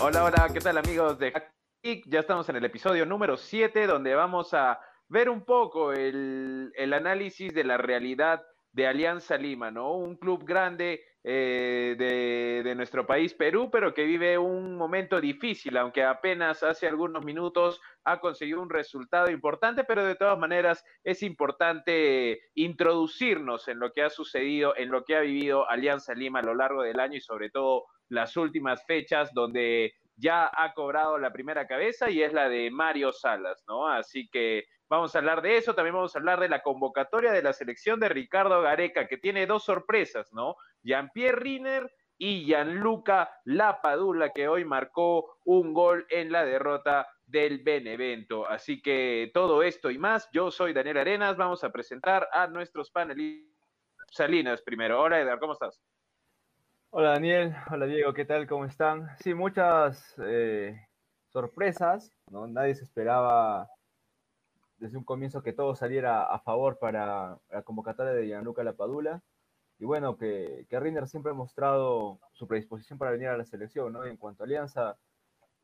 Hola, hola, ¿qué tal amigos de Hack Ya estamos en el episodio número 7 donde vamos a ver un poco el, el análisis de la realidad de Alianza Lima, ¿no? Un club grande eh, de, nuestro país, Perú, pero que vive un momento difícil, aunque apenas hace algunos minutos ha conseguido un resultado importante, pero de todas maneras es importante introducirnos en lo que ha sucedido, en lo que ha vivido Alianza Lima a lo largo del año y sobre todo las últimas fechas donde ya ha cobrado la primera cabeza y es la de Mario Salas, ¿no? Así que Vamos a hablar de eso, también vamos a hablar de la convocatoria de la selección de Ricardo Gareca, que tiene dos sorpresas, ¿no? Jean-Pierre Riner y Gianluca Lapadula, que hoy marcó un gol en la derrota del Benevento. Así que todo esto y más, yo soy Daniel Arenas, vamos a presentar a nuestros panelistas. Salinas primero. Hola Edgar, ¿cómo estás? Hola Daniel, hola Diego, ¿qué tal? ¿Cómo están? Sí, muchas eh, sorpresas, ¿no? Nadie se esperaba desde un comienzo que todo saliera a favor para la convocatoria de Gianluca Lapadula. Y bueno, que, que Rinder siempre ha mostrado su predisposición para venir a la selección, ¿no? Y en cuanto a Alianza,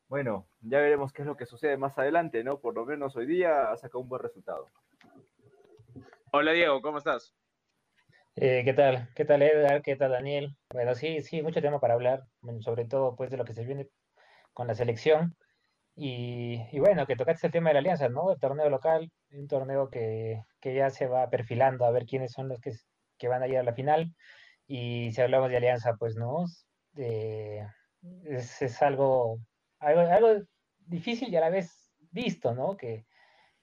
bueno, ya veremos qué es lo que sucede más adelante, ¿no? Por lo menos hoy día ha sacado un buen resultado. Hola Diego, ¿cómo estás? Eh, ¿Qué tal? ¿Qué tal Edgar? ¿Qué tal Daniel? Bueno, sí, sí, mucho tema para hablar, sobre todo pues de lo que se viene con la selección. Y, bueno, que tocaste el tema de la alianza, ¿no? El torneo local, un torneo que, ya se va perfilando a ver quiénes son los que, que van a ir a la final. Y si hablamos de alianza, pues no, es, algo, algo, difícil y a la vez visto, ¿no? Que,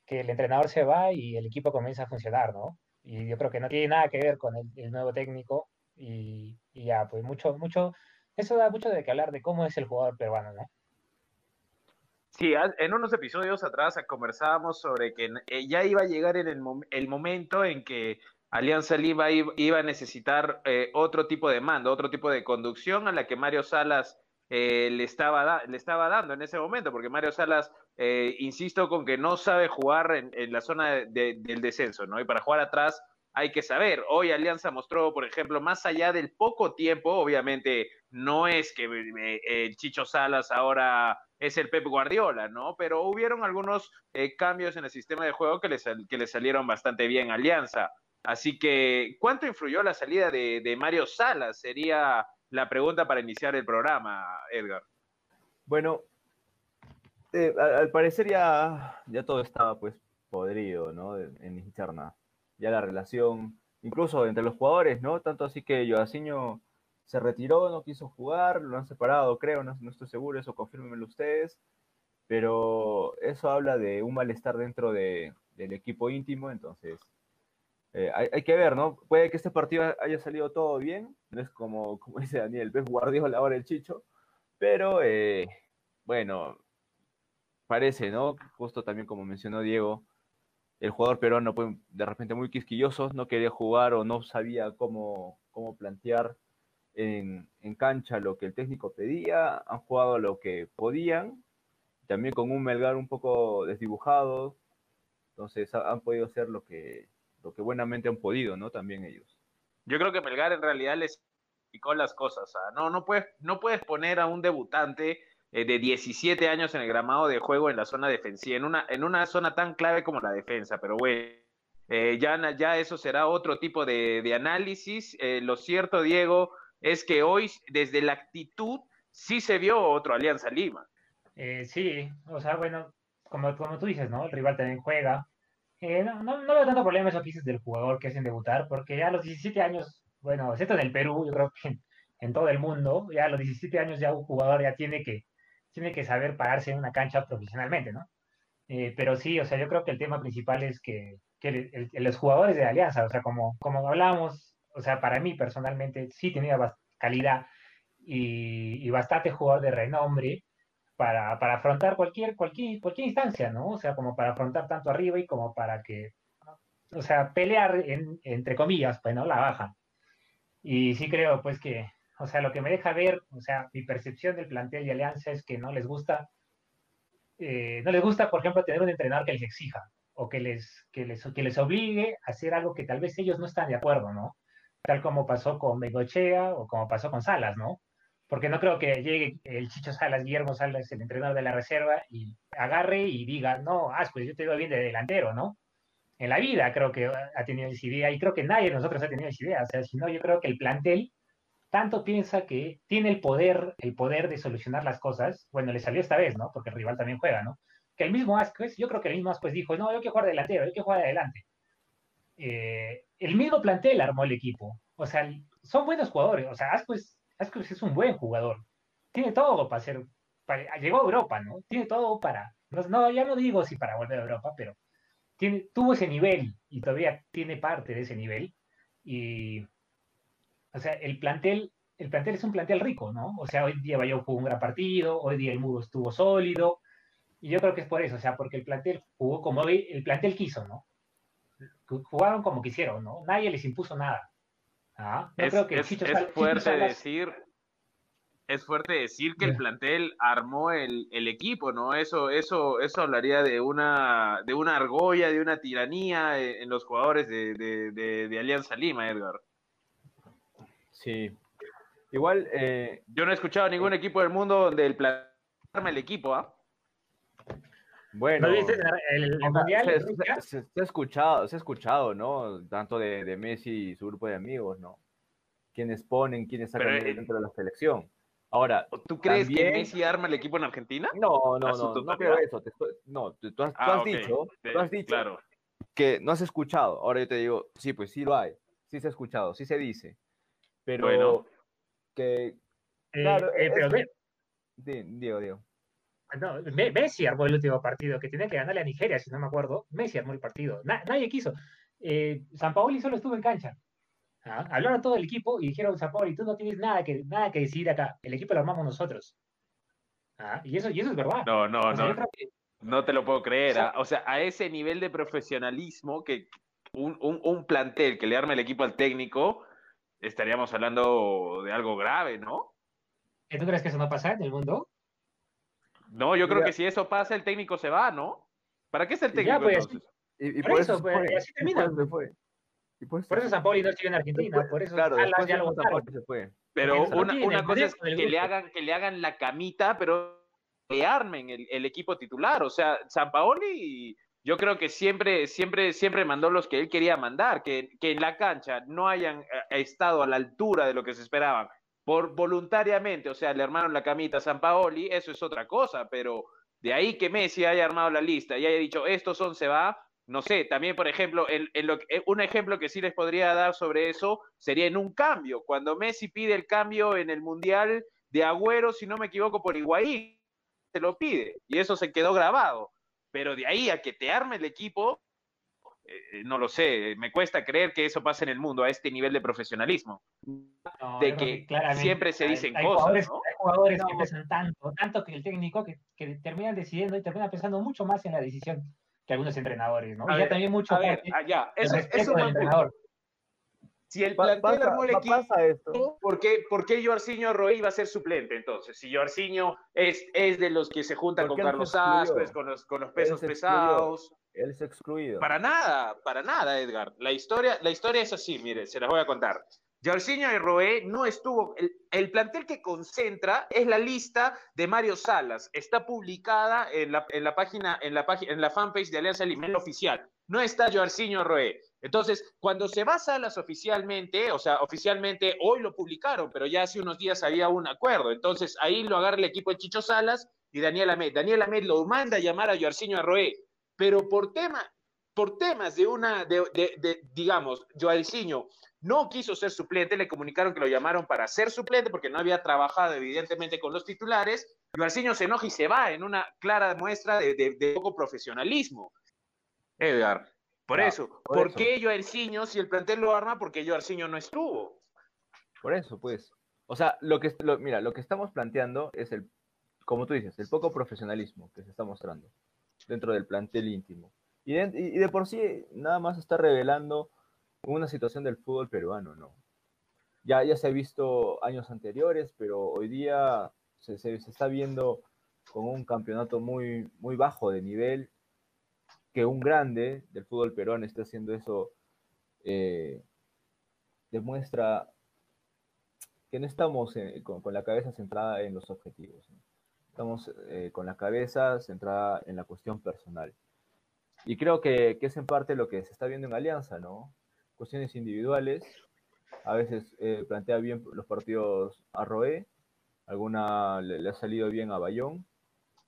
el entrenador se va y el equipo comienza a funcionar, ¿no? Y yo creo que no tiene nada que ver con el, nuevo técnico y, y, ya, pues mucho, mucho, eso da mucho de que hablar de cómo es el jugador peruano, ¿no? Sí, en unos episodios atrás conversábamos sobre que eh, ya iba a llegar en el, momento en que Alianza Lima iba a necesitar eh, otro tipo de mando, otro tipo de conducción a la que Mario Salas eh, le, estaba le estaba dando en ese momento, porque Mario Salas, insisto, con que no sabe jugar en, la zona del descenso, ¿no? Y para jugar atrás hay que saber. Hoy Alianza mostró, por ejemplo, más allá del poco tiempo, obviamente no es que el Chicho Salas ahora es el Pep Guardiola, ¿no? Pero hubieron algunos eh, cambios en el sistema de juego que le, que le salieron bastante bien a Alianza. Así que, ¿cuánto influyó la salida de, Mario Salas? Sería la pregunta para iniciar el programa, Edgar. Bueno, eh, al, parecer ya, ya todo estaba pues podrido, ¿no? En interna. Ya la relación, incluso entre los jugadores, ¿no? Tanto así que Joaciño se retiró, no quiso jugar, lo han separado, creo, no, estoy seguro, eso confírmenmelo ustedes, pero eso habla de un malestar dentro del equipo íntimo, entonces eh, hay, que ver, ¿no? Puede que este partido haya salido todo bien, no es como, como dice Daniel, ves Guardiola ahora el Chicho, pero eh, bueno, parece, ¿no? Justo también como mencionó Diego, el jugador peruano de repente muy quisquilloso, no quería jugar o no sabía cómo, cómo plantear en, cancha lo que el técnico pedía, han jugado lo que podían, también con un Melgar un poco desdibujado, entonces han podido hacer lo que, lo que buenamente han podido, ¿no? También ellos. Yo creo que Melgar en realidad les explicó las cosas, no, no, puedes, no puedes poner a un debutante eh, de 17 años en el gramado de juego en la zona defensiva, en una, en una zona tan clave como la defensa, pero bueno, eh, ya, ya eso será otro tipo de, análisis. Eh, lo cierto, Diego, es que hoy, desde la actitud, sí se vio otro Alianza Lima. Eh, sí, o sea, bueno, como, como tú dices, ¿no? El rival también juega. Eh, no, no, no, veo tanto problema eso que dices del jugador que hacen debutar, porque ya a los 17 años, bueno, esto en el Perú, yo creo que en, todo el mundo, ya a los 17 años ya un jugador ya tiene que, tiene que saber pararse en una cancha profesionalmente, ¿no? Eh, pero sí, o sea, yo creo que el tema principal es que, que los jugadores de Alianza, o sea, como, como hablábamos o sea, para mí personalmente sí tenía calidad y, bastante jugador de renombre para, afrontar cualquier, cualquier, cualquier instancia, ¿no? O sea, como para afrontar tanto arriba y como para que, o sea, pelear entre comillas, pues, ¿no? La baja. Y sí creo, pues, que, o sea, lo que me deja ver, o sea, mi percepción del plantel de Alianza es que no les gusta eh, no les gusta, por ejemplo, tener un entrenador que les exija o que les, que les, que les obligue a hacer algo que tal vez ellos no están de acuerdo, ¿no? Tal como pasó con Bengochea o como pasó con Salas, ¿no? Porque no creo que llegue el Chicho Salas, Guillermo Salas, el entrenador de la reserva, y agarre y diga, no, ah, yo te doy bien de delantero, ¿no? En la vida creo que ha tenido esa idea y creo que nadie de nosotros ha tenido esa idea. O sea, si no, yo creo que el plantel tanto piensa que tiene el poder, el poder de solucionar las cosas. Bueno, le salió esta vez, ¿no? Porque el rival también juega, ¿no? Que el mismo Asquez, yo creo que el mismo Asquez dijo, no, yo quiero jugar delantero, yo quiero jugar adelante. Eh, el mismo plantel armó el equipo. O sea, son buenos jugadores. O sea, Asquez, es un buen jugador. Tiene todo para ser, llegó a Europa, ¿no? Tiene todo para, no, ya no digo si para volver a Europa, pero tiene, tuvo ese nivel y todavía tiene parte de ese nivel. Y o sea, el plantel, el plantel es un plantel rico, ¿no? O sea, hoy día Bayou jugó un gran partido, hoy día el muro estuvo sólido, y yo creo que es por eso, o sea, porque el plantel jugó como el plantel quiso, ¿no? Jugaron como quisieron, ¿no? Nadie les impuso nada. ¿Ah? es, creo que es, fuerte decir, es fuerte decir que el plantel armó el, equipo, ¿no? Eso, eso, eso hablaría de una, de una argolla, de una tiranía en, los jugadores de, de Alianza Lima, Edgar. Sí. Igual. Eh, Yo no he escuchado a ningún equipo del mundo donde el plan arma el equipo, ¿ah? Bueno, el, se, ha escuchado, se ha escuchado, ¿no? Tanto de, Messi y su grupo de amigos, ¿no? Quienes ponen, quienes sacan eh, dentro de la selección. Ahora, ¿tú crees que Messi arma el equipo en Argentina? No, no, no, no creo eso. no, tú, has, ah, dicho, tú has dicho que no has escuchado. Ahora yo te digo, sí, pues sí lo hay. Sí se ha escuchado, sí se dice. Pero bueno. que. Eh, claro, eh, pero Diego, Diego. No, Messi armó el último partido, que tenía que ganarle a Nigeria, si no me acuerdo. Messi armó el partido. nadie quiso. Eh, San Paoli solo estuvo en cancha. ¿Ah? Hablaron todo el equipo y dijeron, San Paoli, tú no tienes nada que, nada que decir acá. El equipo lo armamos nosotros. ¿Ah? Y, eso, y eso es verdad. No, no, no. No te lo puedo creer. ¿ah? O sea, a ese nivel de profesionalismo que un, un, un plantel que le arma el equipo al técnico estaríamos hablando de algo grave, ¿no? ¿Tú crees que eso no pasa en el mundo? No, yo creo que si eso pasa, el técnico se va, ¿no? ¿Para qué es el técnico pues, entonces? Y, por, eso, pues, así termina. Por, por eso San Pauli no sigue en Argentina, por eso claro, ya lo se fue. Pero una, una cosa es que le, hagan, que le hagan la camita, pero que armen el, el equipo titular. O sea, San Paoli yo creo que siempre, siempre, siempre mandó los que él quería mandar, que, que en la cancha no hayan eh, estado a la altura de lo que se esperaban por voluntariamente, o sea, le armaron la camita a San Paoli, eso es otra cosa, pero de ahí que Messi haya armado la lista y haya dicho, estos son, se va, no sé, también, por ejemplo, en, lo, eh, un ejemplo que sí les podría dar sobre eso sería en un cambio, cuando Messi pide el cambio en el Mundial de Agüero, si no me equivoco, por Higuaín, se lo pide, y eso se quedó grabado. Pero de ahí a que te arme el equipo, eh, no lo sé, me cuesta creer que eso pase en el mundo a este nivel de profesionalismo. de que siempre se dicen cosas. Hay jugadores que pesan tanto, tanto que el técnico que, terminan decidiendo y terminan pensando mucho más en la decisión que algunos entrenadores, ¿no? y ya también mucho a ver, allá, eso, eso entrenador. Si el plantel armó el equipo, ¿por qué, ¿por qué Joarciño Roy iba a ser suplente entonces? Si Joarciño es, es de los que se juntan con Carlos Ascuez, con los, con los pesos pesados. Él es excluido. Para nada, para nada, Edgar. La historia, la historia es así, mire, se las voy a contar. Jorginho y Roé no estuvo. El, plantel que concentra es la lista de Mario Salas. Está publicada en la, en la página, en la página, en la fanpage de Alianza Lima, oficial. No está Jorginho Roé. Entonces, cuando se va Salas oficialmente, o sea, oficialmente hoy lo publicaron, pero ya hace unos días había un acuerdo. Entonces, ahí lo agarra el equipo de Chicho Salas y Daniel Ahmed. Daniel Ahmed lo manda a llamar a Jorginho Roé, pero por tema, por temas de una, de, de, de digamos, Joarciño no quiso ser suplente, le comunicaron que lo llamaron para ser suplente porque no había trabajado evidentemente con los titulares. Joarciño se enoja y se va en una clara muestra de, poco profesionalismo. Edgar, por eso, ¿por qué Joarciño si el plantel lo arma? Porque Joarciño no estuvo. Por eso, pues. O sea, lo que, mira, lo que estamos planteando es el, como tú dices, el poco profesionalismo que se está mostrando dentro del plantel íntimo. Y de por sí nada más está revelando una situación del fútbol peruano, ¿no? Ya, ya se ha visto años anteriores, pero hoy día se, está viendo con un campeonato muy, muy bajo de nivel, que un grande del fútbol peruano esté haciendo eso, eh, demuestra que no estamos eh, con, la cabeza centrada en los objetivos. Estamos eh, con la cabeza centrada en la cuestión personal. Y creo que, que, es en parte lo que se está viendo en Alianza, ¿no? Cuestiones individuales. A veces plantea bien los partidos a Roé, alguna le, le, ha salido bien a Bayón,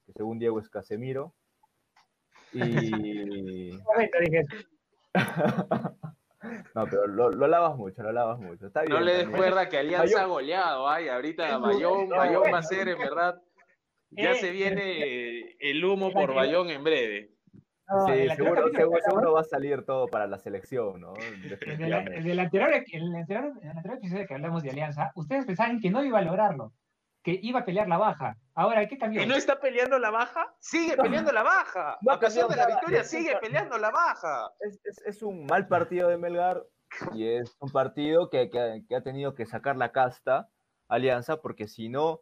que según Diego es Casemiro. Y. No, pero lo, lo, lavas mucho, lo lavas mucho. Está bien, no le des cuerda que Alianza ha goleado. Ay, ahorita Bayón, Bayón va a ser, en verdad. Ya se viene el humo por Bayón en breve. No, sí, seguro, seguro, seguro, va a salir todo para la selección, ¿no? En el, anterior, el anterior, en el anterior episodio que hablamos de Alianza, ustedes pensaban que no iba a lograrlo que iba a pelear la baja. Ahora, ¿qué cambió? ¿Que no está peleando la baja? Sigue peleando la baja. No, a pesar de la victoria, sigue peleando la baja. Es, es, es, un mal partido de Melgar y es un partido que, que, que, ha tenido que sacar la casta Alianza porque si no,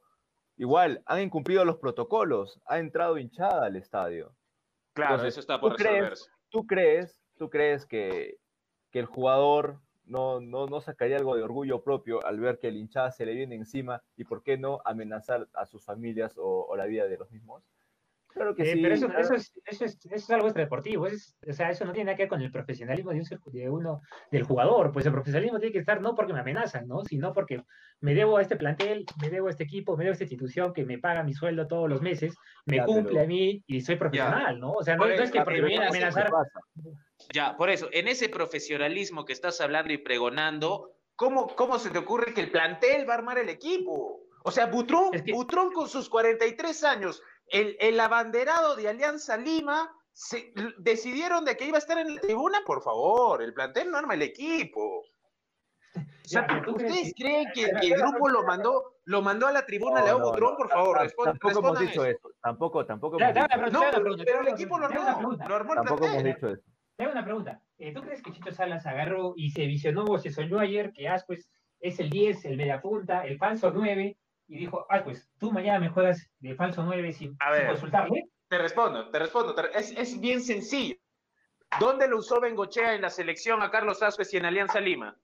igual, han incumplido los protocolos, ha entrado hinchada al estadio. Claro, Entonces, eso está por ¿tú crees, ¿tú crees, tú crees que, que el jugador no, no, no sacaría algo de orgullo propio al ver que el hinchada se le viene encima y por qué no amenazar a sus familias o, o la vida de los mismos? Claro que eh, sí. Pero eso, claro. eso, es, eso, es, eso, es, algo extradeportivo. Es, o sea, eso no tiene nada que ver con el profesionalismo de, un, de uno, del jugador. Pues el profesionalismo tiene que estar no porque me amenazan, ¿no? sino porque me debo a este plantel, me debo a este equipo, me debo a esta institución que me paga mi sueldo todos los meses, me ya, cumple pero... a mí y soy profesional, ya. ¿no? O sea, no, no es que porque me vienen a amenazar. Ya, por eso, en ese profesionalismo que estás hablando y pregonando, ¿cómo, cómo se te ocurre que el plantel va a armar el equipo? O sea, Butrón, es que... Butrón con sus 43 años, el, el abanderado de Alianza Lima, se, decidieron de que iba a estar en la tribuna, por favor, el plantel no arma el equipo. O sea, ya, ¿ustedes creen que, que, el grupo lo mandó, lo mandó a la tribuna no, León no, Butrón? Por favor, respondan. Tampoco hemos dicho eso. eso. Tampoco, tampoco. Ya, hemos dicho no, pero, pero el equipo lo armó. Lo armó el tampoco hemos dicho eso. Te hago una pregunta. Eh, ¿Tú crees que Chicho Salas agarró y se visionó o se soñó ayer que Ascuez es el 10, el media punta, el falso 9 y dijo, ah, pues tú mañana me juegas de falso 9 sin, a ver, sin consultarle? Te respondo, te respondo. Te, es, es, bien sencillo. ¿Dónde lo usó Bengochea en la selección a Carlos Ascuez y en Alianza Lima?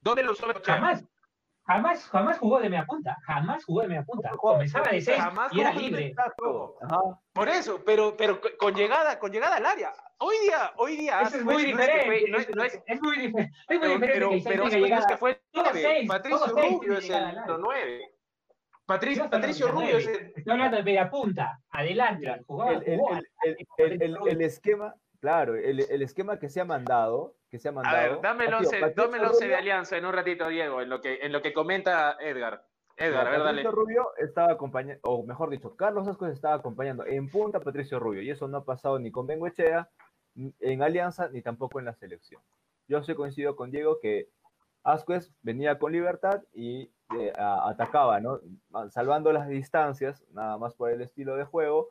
¿Dónde lo usó Bengochea? Jamás. Jamás, jamás jugó de media punta, jamás jugó de media punta. Comenzaba de 6 y era libre. Por eso, pero, pero con llegada, con llegada al área. Hoy día, hoy día es muy diferente. No es, no es, es, muy diferente. Es muy diferente. Pero, pero, que fue el 9. Patricio Rubio es el 9. Patricio, Patricio Rubio es el. Hablando de media punta. Adelante. Jugaba, el, el, el, el, el esquema, claro, el, el esquema que se ha mandado que se ha mandado. A ver, dame el 11, dame el 11 de Alianza en un ratito, Diego, en lo que, en lo que comenta Edgar. Edgar, a ver, Patricio dale. Rubio estaba acompañando, o mejor dicho, Carlos Ascuez estaba acompañando en punta a Patricio Rubio, y eso no ha pasado ni con Bengoechea, en Alianza, ni tampoco en la selección. Yo sí coincido con Diego que Ascuez venía con libertad y eh, atacaba, ¿no? Salvando las distancias, nada más por el estilo de juego,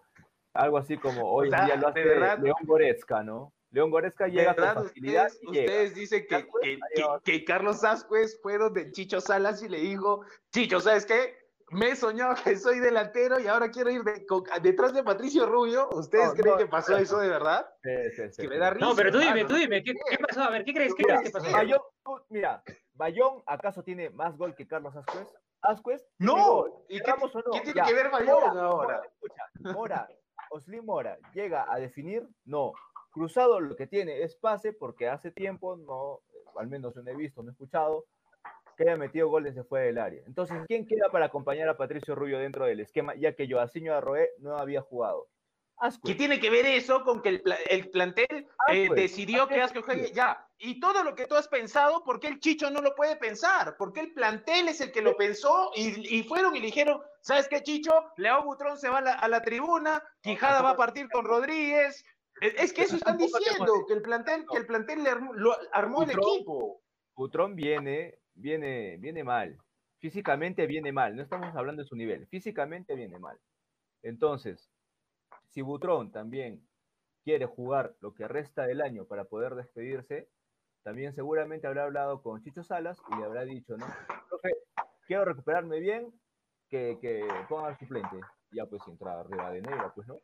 algo así como hoy o sea, en día lo hace León Goretzka, ¿no? León Goretzka llega ¿verdad? con facilidad. Ustedes, y ustedes dicen que, que, que, que, Carlos Ascuez fue donde Chicho Salas y le dijo, Chicho, ¿sabes qué? Me he soñado que soy delantero y ahora quiero ir de, con, detrás de Patricio Rubio. ¿Ustedes no, creen no, que pasó no, eso de verdad? Sí, sí, sí, que me da risa. No, pero tú dime, tú dime, ¿qué, ¿qué, pasó? A ver, ¿qué crees, qué mira, crees que pasó? Bayón, mira, Bayón, ¿acaso tiene más gol que Carlos Ascuez? Ascuez. No, ¿y qué, o no? ¿qué tiene ya. que ver Bayón Mora, ahora? Escucha, Mora, Oslin Mora, ¿llega a definir? No. Cruzado lo que tiene es pase porque hace tiempo, no, al menos no he visto, no he escuchado, que haya metido goles de fuera del área. Entonces, ¿quién queda para acompañar a Patricio Rubio dentro del esquema, ya que Joaciño Arroé no había jugado? Ascuez. ¿Qué tiene que ver eso con que el, el plantel eh, decidió que Ascuez juegue ya? Y todo lo que tú has pensado, ¿por qué el Chicho no lo puede pensar? Porque el plantel es el que lo pensó y, y fueron y le dijeron, ¿sabes qué, Chicho? León Butrón se va a la, a la tribuna, Quijada va a partir con Rodríguez, es que eso están diciendo, que el plantel, que el plantel le armó, lo armó Butrón, el equipo. Butrón viene, viene, viene mal. Físicamente viene mal. No estamos hablando de su nivel. Físicamente viene mal. Entonces, si Butrón también quiere jugar lo que resta del año para poder despedirse, también seguramente habrá hablado con Chicho Salas y le habrá dicho, ¿no? Profe, quiero recuperarme bien, que, que ponga al suplente. ya pues entra Rivadeneira, pues, ¿no?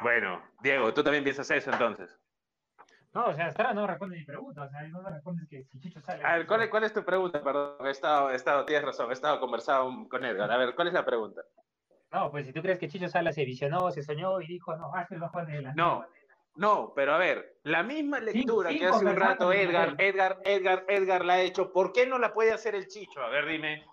Bueno, Diego, tú también piensas eso entonces. No, o sea, ahora no responde mi pregunta. O sea, no me respondes que si Chicho sale. A ver, ¿cuál es, cuál es tu pregunta? Perdón, he estado, he estado, tienes razón, he estado conversando con Edgar. A ver, ¿cuál es la pregunta? No, pues si tú crees que Chicho Sala se visionó, se soñó y dijo, no, Ascuez va a jugar de delantero. No, no, pero a ver, la misma lectura que hace un rato Edgar. Edgar, Edgar, Edgar la ha hecho, ¿por qué no la puede hacer el Chicho? A ver, dime.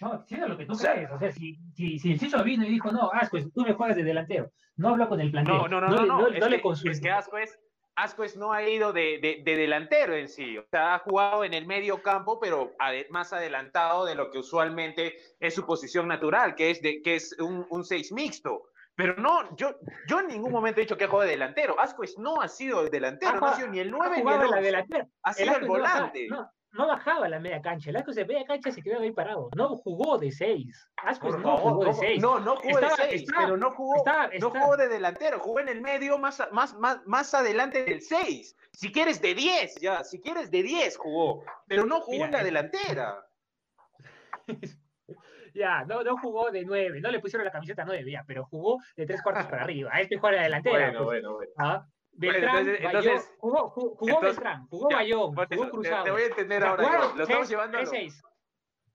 No, sí, lo que tú O sea- crees. O sea, si, si, si el Chicho vino y dijo, no, Ascuez, tú me juegas de delantero. No habló con el plantel. No, no, no, no, le- no. le- es, no le que, consultó. es que Ascuez, Ascuez no ha ido de, de- de delantero en sí. O sea, ha jugado en el medio campo, pero más adelantado de lo que usualmente es su posición natural, que es, de, que es un, un seis mixto. Pero no, yo, yo en ningún momento he dicho que ha jugado de delantero. Ascuez no ha sido el delantero, no ha sido ni el 9 Ha ni el en la 11. delantera. Ha sido el volante. No, no bajaba la media cancha. El Ascuez de media cancha se quedó ahí parado. No jugó de seis. Ascuez Por no favor, jugó de ¿cómo? seis. No, no jugó Estaba- de 6, estaba- pero no jugó, Está, no jugó de delantero, jugó en el medio más, más, más, más adelante del 6. Si quieres de 10, ya, si quieres de 10 jugó, pero no jugó Mira, en la eh, delantera. Ya, no, no jugó de nueve. No le pusieron la camiseta nueve, ya, pero jugó de tres cuartos para arriba. A este juega de delantera. pues. bueno, bueno. Ah, Bueno, Beltrán, entonces- Bayón, entonces- jugó, jugó, jugó entonces- Beltrán, jugó ya, Bayón, jugó eso, Cruzado. te voy a entender ahora. jugaron. Lo estamos tres- llevando. a lo- 3-6.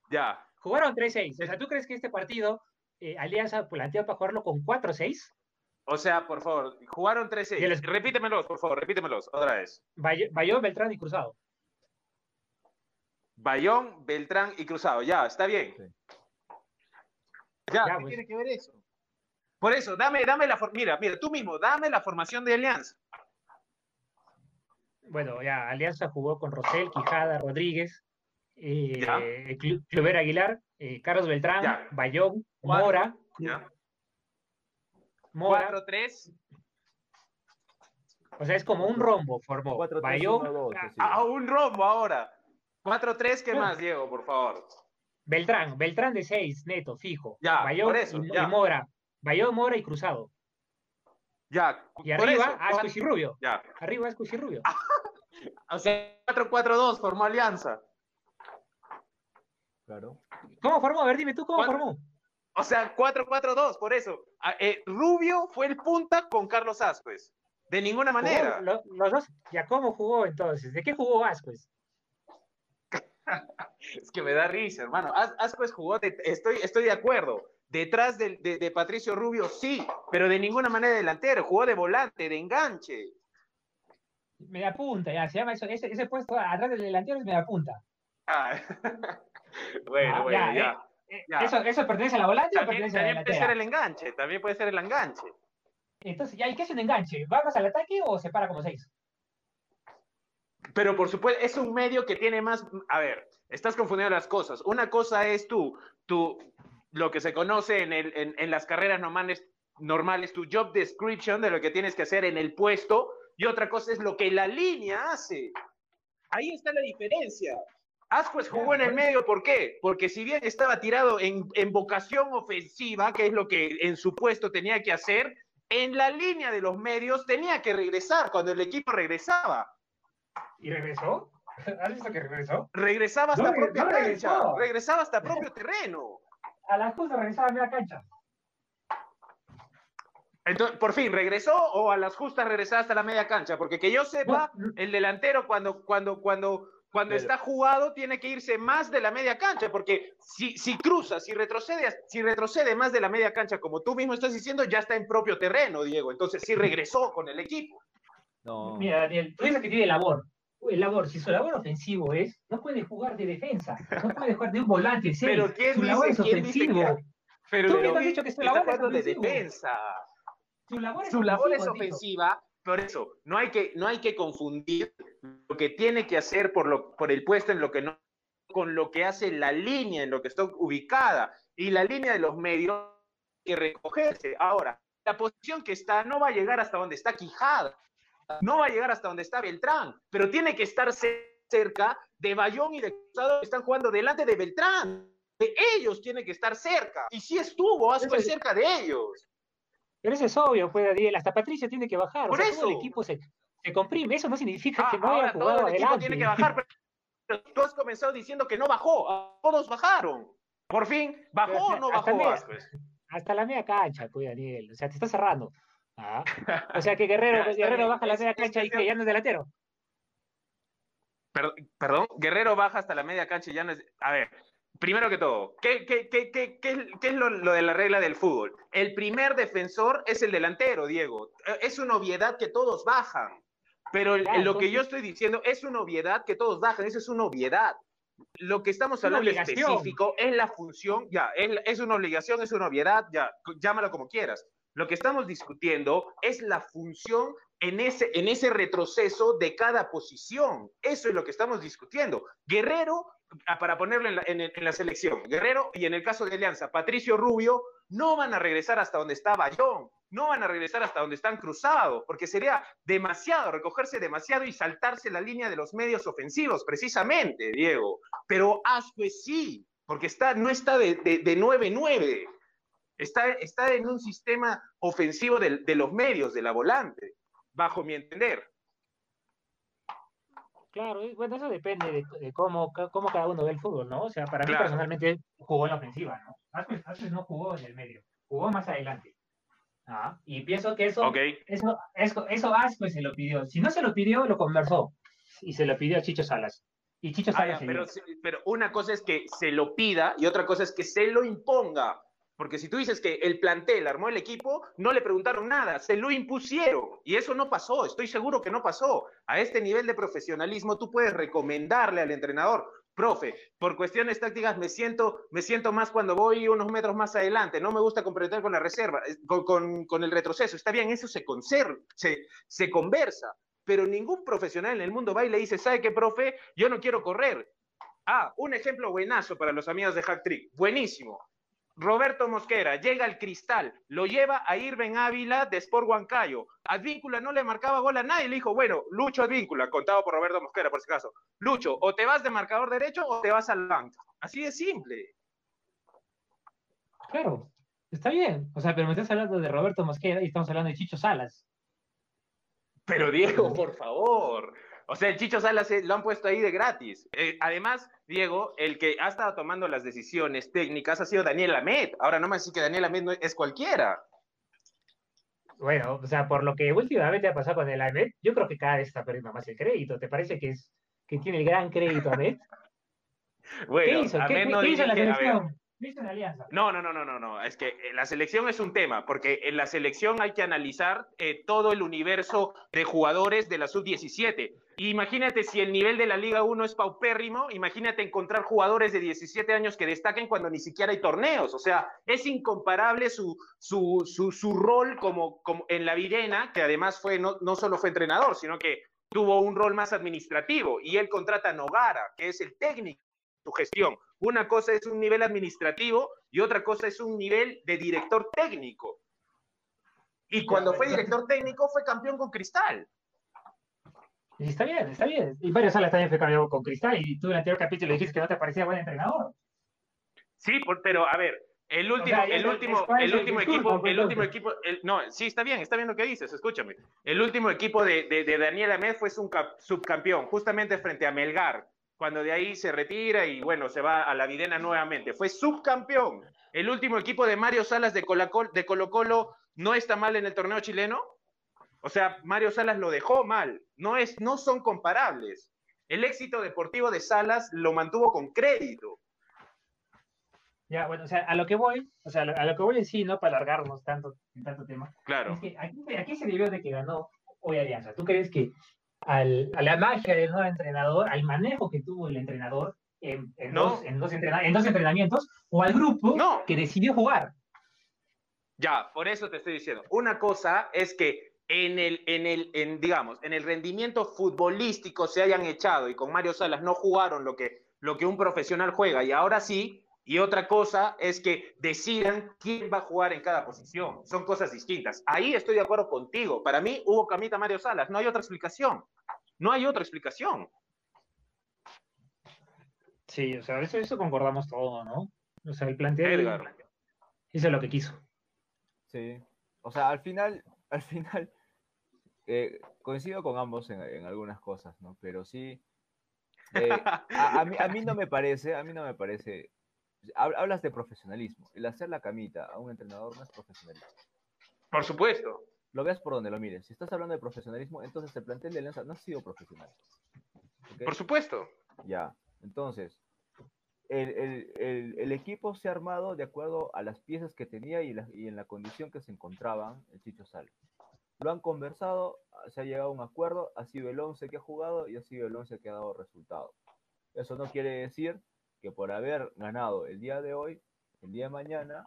Ya. Jugaron 3-6. O sea, ¿tú crees que este partido eh, Alianza planteó para jugarlo con 4-6? O sea, por favor, jugaron 3-6. Y les- Repítemelos, por favor, repítemelos otra vez. Bay- Bayón, Beltrán y Cruzado. Bayón, Beltrán y Cruzado. Ya, está bien. Sí. Ya, Ya, ¿qué pues. tiene que ver eso? Por eso, dame, dame la mira, mira, tú mismo, dame la formación de Alianza. Bueno, ya, Alianza jugó con Rosel, Quijada, Rodríguez, eh, Ya. Clu- Cluver Aguilar, eh, Carlos Beltrán, Ya. Bayón, Cuatro. Mora, ¿ya? Mora. 4-3. O sea, es como un rombo formó. 4-3-1-2, Bayón, así. A un rombo ahora. 4-3, ¿qué No. más, Diego, por favor? Beltrán, Beltrán de 6, neto, fijo. Ya, Bayón por eso, y, ya. y Mora. Bayón, Mora y Cruzado. Ya, Y arriba, eso, Ascuez y Rubio. Ya. Arriba, Ascuez y Rubio. O sea, 4-4-2 formó Alianza. Claro. ¿Cómo formó? A ver, dime tú, ¿cómo ¿Cuál- formó? O sea, 4-4-2, por eso. Ah, eh, Rubio fue el punta con Carlos Ascuez. De ninguna manera. lo- los dos. ¿Ya cómo jugó entonces? ¿De qué jugó Ascuez? Es que me da risa, hermano. As- Ascuez jugó, de- estoy, estoy de acuerdo. Detrás de, de Patricio Rubio, sí, pero de ninguna manera delantero. Jugó de volante, de enganche. Me da punta, ya, se llama eso. Ese, ese puesto atrás del delantero es media punta. Ah, bueno, Ah, bueno, ya, ya. Eh, Ya. ¿Eso, ¿Eso pertenece a la volante o También, pertenece a la también puede ser el enganche, también puede ser el enganche. Entonces, ¿ya, ¿y qué es un enganche? ¿Va más al ataque o se para como seis? Pero por supuesto, es un medio que tiene más. A ver, estás confundiendo las cosas. Una cosa es tú, tú lo que se conoce en, el, en, en las carreras normales, normales, tu job description de lo que tienes que hacer en el puesto, y otra cosa es lo que la línea hace. Ahí está la diferencia. Ascuez jugó en el medio, ¿por qué? Porque si bien estaba tirado en, en vocación ofensiva, que es lo que en su puesto tenía que hacer, en la línea de los medios tenía que regresar cuando el equipo regresaba. ¿Y regresó? ¿Has visto que regresó? regresaba hasta No, propia no cancha, regresó. regresaba hasta propio terreno. A la justa regresaba a media cancha. Entonces, por fin, ¿regresó o a las justas regresaba hasta la media cancha? Porque que yo sepa, No, el delantero cuando, cuando, cuando, cuando Pero- está jugado tiene que irse más de la media cancha, porque si, si cruza, si retrocede, si retrocede más de la media cancha, como tú mismo estás diciendo, ya está en propio terreno, Diego. Entonces sí regresó con el equipo. No. Mira, Daniel, tú dices que tiene labor. El labor, si su labor ofensivo es, no puede jugar de defensa, no puede jugar de un volante. Pero ¿quién su labor es quién ofensivo. que- Pero Tú mismo has dicho que su labor es de defensa. Su labor es su labor es ofensiva, por eso no hay que, no hay que confundir lo que tiene que hacer por, lo, por el puesto en lo que no, con lo que hace la línea en lo que está ubicada. Y la línea de los medios que recogerse. Ahora, la posición que está no va a llegar hasta donde está Quijada, no va a llegar hasta donde está Beltrán, pero tiene que estar ce- cerca de Bayón y de Cruzado que están jugando delante de Beltrán. De ellos tiene que estar cerca. Y si estuvo, Eso- cerca de ellos. Pero eso es obvio, pues, Daniel. Hasta Patricia tiene que bajar. Por o sea, todo el eso. equipo se, se comprime. Eso no significa Ah, que no haya jugado todo el equipo adelante. tiene que bajar, pero tú has comenzado diciendo que no bajó, ah, todos bajaron. Por fin, ¿bajó o no bajó? Hasta la media cancha, pues, Daniel. O sea, te está cerrando. ¿Ah? O sea, que Guerrero, Guerrero baja la media cancha y que ya no es delantero. Perdón, Guerrero baja hasta la media cancha y ya no es. A ver, primero que todo, ¿qué, qué, qué, qué es lo, lo, de la regla del fútbol? El primer defensor es el delantero, Diego. Es una obviedad que todos bajan. Pero lo que yo estoy diciendo es una obviedad que todos bajan, eso es una obviedad. Lo que estamos hablando específico es la función, ya, es, es, una obligación, es una obviedad, ya, llámalo como quieras. Lo que estamos discutiendo es la función en ese, en ese retroceso de cada posición. Eso es lo que estamos discutiendo. Guerrero, ah, para ponerlo en la, en la selección, Guerrero y en el caso de Alianza, Patricio Rubio, no van a regresar hasta donde estaba John no van a regresar hasta donde están cruzados, porque sería demasiado, recogerse demasiado y saltarse la línea de los medios ofensivos, precisamente, Diego. Pero Ascuez sí, porque está, no está de 9-9, está, está en un sistema ofensivo de, de, los medios, de la volante, bajo mi entender. Claro, bueno, eso depende de, cómo, cómo, cada uno ve el fútbol, ¿no? O sea, para mí personalmente jugó en la ofensiva, ¿no? Ascuez no jugó en el medio, jugó más adelante. Ah, y pienso que eso, eso, eso, eso Asco se lo pidió. Si no se lo pidió, lo conversó. Y se lo pidió a Chicho Salas. Y Chicho ah, Salas. pero, pero una cosa es que se lo pida y otra cosa es que se lo imponga. Porque si tú dices que el plantel armó el equipo, no le preguntaron nada, se lo impusieron. Y eso no pasó, estoy seguro que no pasó. A este nivel de profesionalismo tú puedes recomendarle al entrenador, profe, por cuestiones tácticas me siento, me siento más cuando voy unos metros más adelante, no me gusta comprometer con la reserva, con, con, el retroceso, está bien, eso se, conserva, se, se conversa, pero ningún profesional en el mundo va y le dice, ¿sabe qué, profe? Yo no quiero correr. Ah, un ejemplo buenazo para los amigos de Hack Trick, buenísimo. Roberto Mosquera llega al cristal, lo lleva a Irben Ávila de Sport Huancayo. Advíncula no le marcaba gol a nadie, le dijo, bueno, Lucho Advíncula, contado por Roberto Mosquera por si acaso. Lucho, o te vas de marcador derecho o te vas al banco. Así de simple. Claro, está bien. O sea, pero me estás hablando de Roberto Mosquera y estamos hablando de Chicho Salas. Pero Diego, por favor. O sea, el Chicho Salas lo han puesto ahí de gratis. Eh, además, Diego, el que ha estado tomando las decisiones técnicas ha sido Daniel Amet. Ahora no me decís que Daniel Amet no es cualquiera. Bueno, o sea, por lo que últimamente ha pasado con el Amet, yo creo que cada vez está perdiendo más el crédito. ¿Te parece que es que tiene el gran crédito Amet? bueno, ¿Qué hizo? ¿Qué, hizo la selección? No, no, no, no, no, no. Es que eh, la selección es un tema, porque en la selección hay que analizar eh, todo el universo de jugadores de la sub-17. Imagínate si el nivel de la Liga 1 es paupérrimo, imagínate encontrar jugadores de 17 años que destaquen cuando ni siquiera hay torneos. O sea, es incomparable su, su, su, rol como, como en la Virena, que además fue no, no solo fue entrenador, sino que tuvo un rol más administrativo. Y él contrata a Nogara, que es el técnico tu gestión. Una cosa es un nivel administrativo y otra cosa es un nivel de director técnico. Y cuando fue director técnico fue campeón con Cristal. Y está bien, está bien. Y varios Salas también fue campeón con Cristal y tú en el anterior capítulo dijiste que no te parecía buen entrenador. Sí, pero a ver, el último, el último, el último equipo, el último equipo, no, sí, está bien, está bien lo que dices, escúchame. El último equipo de, de, Daniel Amed fue subcampeón, justamente frente a Melgar cuando de ahí se retira y bueno, se va a la Videna nuevamente. Fue subcampeón. El último equipo de Mario Salas de, de Colo Colo no está mal en el torneo chileno. O sea, Mario Salas lo dejó mal. No, es, no son comparables. El éxito deportivo de Salas lo mantuvo con crédito. Ya, bueno, o sea, a lo que voy, o sea, a lo que voy en sí, no para alargarnos tanto en tanto tema. Claro. Es que aquí, aquí se debió de que ganó hoy Alianza. ¿Tú crees que al, a la magia del nuevo entrenador, al manejo que tuvo el entrenador en, dos, en, dos, entrenamientos, o al grupo que decidió jugar. Ya, por eso te estoy diciendo. Una cosa es que en el, en el, en, digamos, en el rendimiento futbolístico se hayan echado y con Mario Salas no jugaron lo que, lo que un profesional juega y ahora sí, y otra cosa es que decidan quién va a jugar en cada posición. Son cosas distintas. Ahí estoy de acuerdo contigo. Para mí, hubo Camita Mario Salas. No hay otra explicación. No hay otra explicación. Sí, o sea, eso, eso concordamos todo, ¿no? O sea, el Edgar. hizo lo que quiso. Sí. O sea, al final, al final, eh, coincido con ambos en, algunas cosas, ¿no? Pero sí, eh, a, mí, a mí no me parece, a mí no me parece Hablas de profesionalismo. El hacer la camita a un entrenador no es profesionalismo. Por supuesto. Lo veas por donde lo mires. Si estás hablando de profesionalismo, entonces el plantel de Alianza no ha sido profesional. Por supuesto. Ya. Entonces, el, equipo se ha armado de acuerdo a las piezas que tenía y, en la condición que se encontraban el Chicho Sal. Lo han conversado, se ha llegado a un acuerdo, ha sido el 11 que ha jugado y ha sido el 11 que ha dado resultado. Eso no quiere decir que por haber ganado el día de hoy, el día de mañana,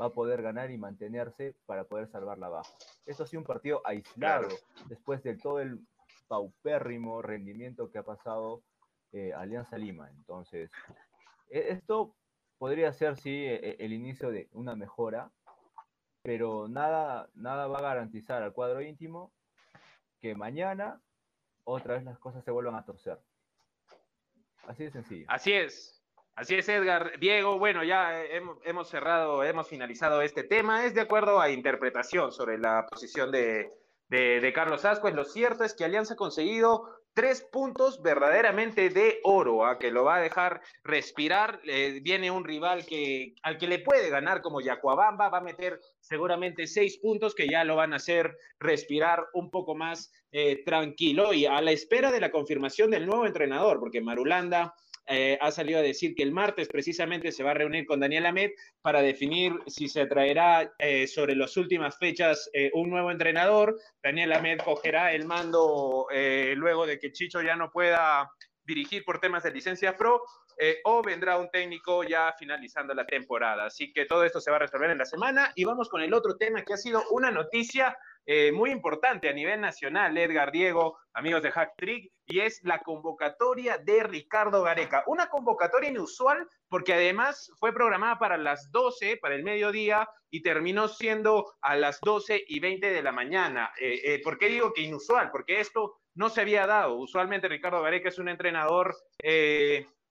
va a poder ganar y mantenerse para poder salvar la baja. Esto ha sido un partido aislado después de todo el paupérrimo rendimiento que ha pasado eh, Alianza Lima. Entonces, e-, esto podría ser, sí, e-, e-, el inicio de una mejora, pero nada, nada va a garantizar al cuadro íntimo que mañana otra vez las cosas se vuelvan a torcer. Así de sencillo. Así es. Así es, Edgar. Diego, bueno, ya hemos, cerrado, hemos finalizado este tema. Es de acuerdo a interpretación sobre la posición de, de, Carlos Ascuez. Lo cierto es que Alianza ha conseguido tres puntos verdaderamente de oro, a ¿ah? que lo va a dejar respirar. viene un rival que, al que le puede ganar como Yacuabamba, va a meter seguramente seis puntos que ya lo van a hacer respirar un poco más eh, tranquilo y a la espera de la confirmación del nuevo entrenador, porque Marulanda eh, ha salido a decir que el martes precisamente se va a reunir con Daniel Ahmed para definir si se traerá eh, sobre las últimas fechas eh, un nuevo entrenador. Daniel Ahmed cogerá el mando luego de que Chicho ya no pueda dirigir por temas de licencia pro. o vendrá un técnico ya finalizando la temporada. Así que todo esto se va a resolver en la semana y vamos con el otro tema que ha sido una noticia eh, muy importante a nivel nacional, Edgar Diego, amigos de Hack Trick, y es la convocatoria de Ricardo Gareca. Una convocatoria inusual porque además fue programada para las 12, para el mediodía, y terminó siendo a las 12 y 20 de la mañana. Eh, eh, ¿Por qué digo que inusual? Porque esto no se había dado. Usualmente Ricardo Gareca es un entrenador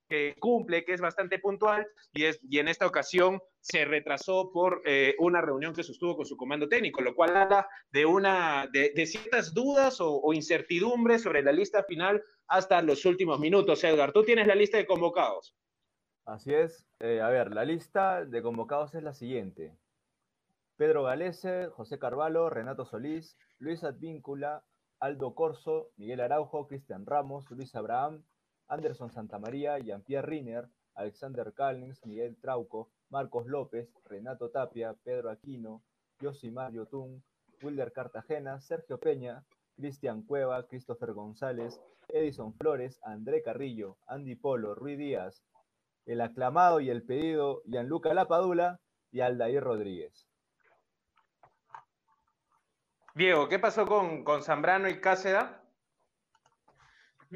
que cumple, que es bastante puntual, y, es, y en esta ocasión se retrasó por eh, una reunión que sostuvo con su comando técnico, lo cual habla de, una, de, ciertas dudas o, incertidumbres sobre la lista final hasta los últimos minutos. Edgar, tú tienes la lista de convocados. Así es. Eh, a ver, la lista de convocados es la siguiente. Pedro Galese, José Carvalho, Renato Solís, Luis Advíncula, Aldo Corso, Miguel Araujo, Cristian Ramos, Luis Abraham, Anderson Santamaría, Jean-Pierre Riner, Alexander Callens, Miguel Trauco, Marcos López, Renato Tapia, Pedro Aquino, Josimar Yotun, Wilder Cartagena, Sergio Peña, Cristian Cueva, Christopher González, Edison Flores, André Carrillo, Andy Polo, Rui Díaz, el aclamado y el pedido Gianluca Lapadula y Aldair Rodríguez. Diego, ¿qué pasó con, con Zambrano y Cáceda?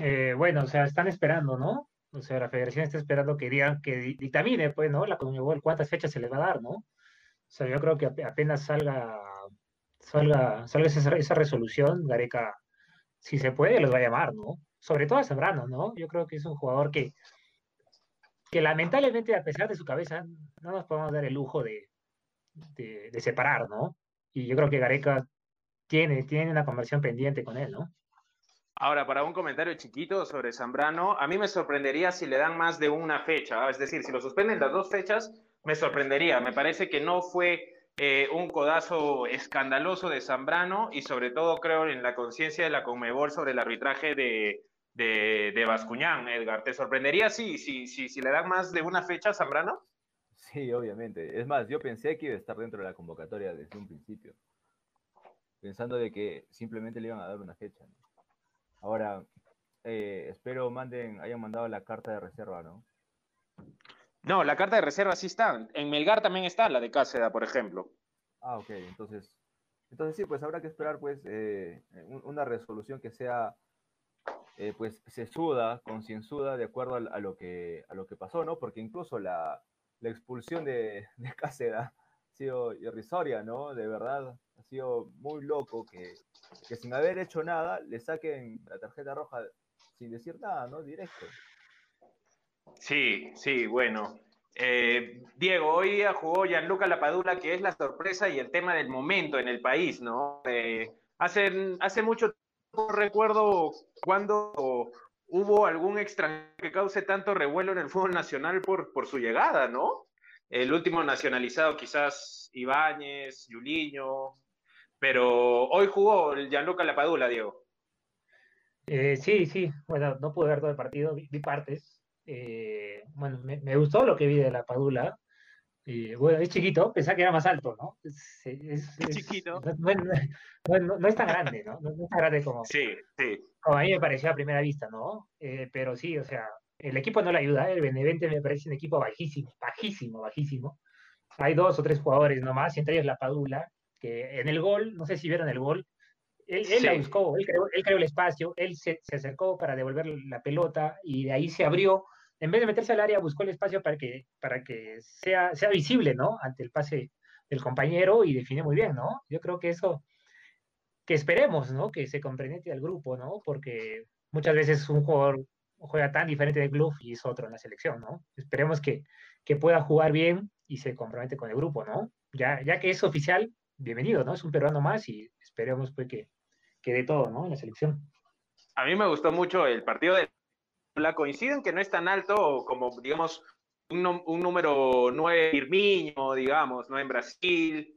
Eh, bueno, o sea, están esperando, ¿no? O sea, la federación está esperando que digan, que dictamine, pues, ¿no? La Conmebol, cuántas fechas se le va a dar, ¿no? O sea, yo creo que apenas salga, salga, salga esa, resolución, Gareca, si se puede, los va a llamar, ¿no? Sobre todo a Zambrano, ¿no? Yo creo que es un jugador que, que lamentablemente, a pesar de su cabeza, no nos podemos dar el lujo de, de, de separar, ¿no? Y yo creo que Gareca tiene, tiene una conversión pendiente con él, ¿no? Ahora, para un comentario chiquito sobre Zambrano, a mí me sorprendería si le dan más de una fecha, es decir, si lo suspenden las dos fechas, me sorprendería. Me parece que no fue eh, un codazo escandaloso de Zambrano y sobre todo creo en la conciencia de la Conmebol sobre el arbitraje de, de, Bascuñán, Edgar. ¿Te sorprendería si, si, si, si le dan más de una fecha a Zambrano? Sí, obviamente. Es más, yo pensé que iba a estar dentro de la convocatoria desde un principio, pensando de que simplemente le iban a dar una fecha. Ahora, eh, espero manden, hayan mandado la carta de reserva, ¿no? No, la carta de reserva sí está. En Melgar también está la de Cáceda, por ejemplo. Ah, ok. Entonces, entonces sí, pues habrá que esperar pues eh, una resolución que sea eh, pues sesuda, concienzuda, de acuerdo a, lo que, a lo que pasó, ¿no? Porque incluso la, expulsión de, de ha sido irrisoria, ¿no? De verdad, ha sido muy loco que, que sin haber hecho nada le saquen la tarjeta roja sin decir nada, ¿no? Directo. Sí, sí, bueno. Eh, Diego, hoy día jugó Gianluca Lapadula, que es la sorpresa y el tema del momento en el país, ¿no? Eh, hace, hace mucho tiempo recuerdo cuando hubo algún extranjero que cause tanto revuelo en el fútbol nacional por, por su llegada, ¿no? El último nacionalizado quizás Ibáñez, Yuliño, pero hoy jugó el Gianluca Lapadula, Diego. Eh, sí, sí, bueno, no pude ver todo el partido, vi, partes. Eh, bueno, me, me, gustó lo que vi de Lapadula. Y bueno, es chiquito, pensaba que era más alto, ¿no? Es, es, chiquito. No, no, es tan grande, ¿no? No, es tan grande como, sí, sí. como a mí me pareció a primera vista, ¿no? Eh, pero sí, o sea, el equipo no le ayuda, ¿eh? el Benevente me parece un equipo bajísimo, bajísimo, bajísimo. Hay dos o tres jugadores nomás, entre ellos la Padula, que en el gol, no sé si vieron el gol, él, él la buscó, él creó, él creó, el espacio, él se, se acercó para devolver la pelota y de ahí se abrió en vez de meterse al área, buscó el espacio para que, para que sea, sea visible, ¿no? Ante el pase del compañero y define muy bien, ¿no? Yo creo que eso, que esperemos, ¿no? Que se compromete al grupo, ¿no? Porque muchas veces un jugador juega tan diferente del club y es otro en la selección, ¿no? Esperemos que, que pueda jugar bien y se compromete con el grupo, ¿no? Ya, ya que es oficial, bienvenido, ¿no? Es un peruano más y esperemos pues que, que dé todo, ¿no? En la selección. A mí me gustó mucho el partido de coinciden que no es tan alto como, digamos, un, un número 9 Firmino, digamos, ¿no? En Brasil,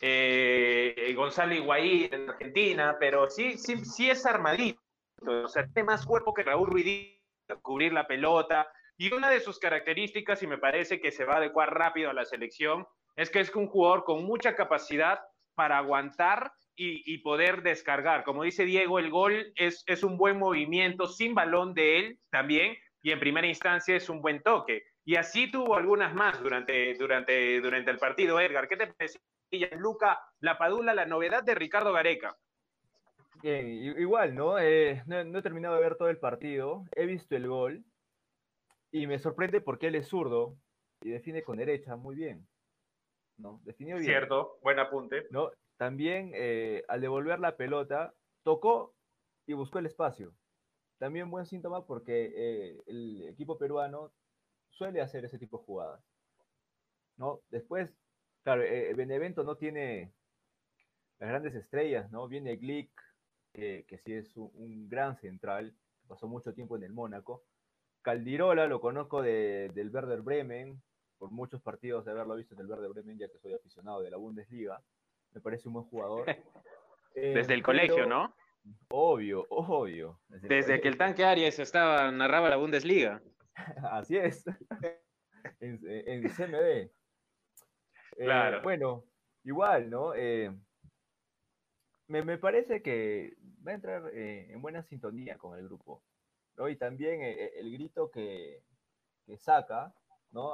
eh, Gonzalo Higuaín en Argentina, pero sí, sí, sí es armadito, o sea, tiene más cuerpo que Raúl Ruiz, cubrir la pelota, y una de sus características, y me parece que se va a adecuar rápido a la selección, es que es un jugador con mucha capacidad para aguantar y, poder descargar. Como dice Diego, el gol es, un buen movimiento sin balón de él también y en primera instancia es un buen toque. Y así tuvo algunas más durante el partido. Edgar, ¿qué te parece? Luca Lapadula, la novedad de Ricardo Gareca. Bien, igual, ¿no? Eh, ¿no? ¿no? he terminado de ver todo el partido, he visto el gol y me sorprende porque él es zurdo y define con derecha muy bien. ¿No? Definió bien. Cierto, buen apunte. ¿no? También eh, al devolver la pelota, tocó y buscó el espacio. También buen síntoma porque eh, el equipo peruano suele hacer ese tipo de jugadas. ¿no? Después, claro, eh, Benevento no tiene las grandes estrellas, ¿no? Viene Glick, que sí es un, gran central, pasó mucho tiempo en el Mónaco. Caldirola lo conozco de, del Werder Bremen, por muchos partidos de haberlo visto en el Werder Bremen, ya que soy aficionado de la Bundesliga me parece un buen jugador. Desde el colegio, ¿no? Obvio, obvio. Desde, que el tanque Arias estaba, narraba la Bundesliga. Así es. en, CMD. Eh, claro. bueno, igual, ¿no? Eh, me, parece que va a entrar eh, en buena sintonía con el grupo. ¿no? Y también el grito que, saca, ¿no?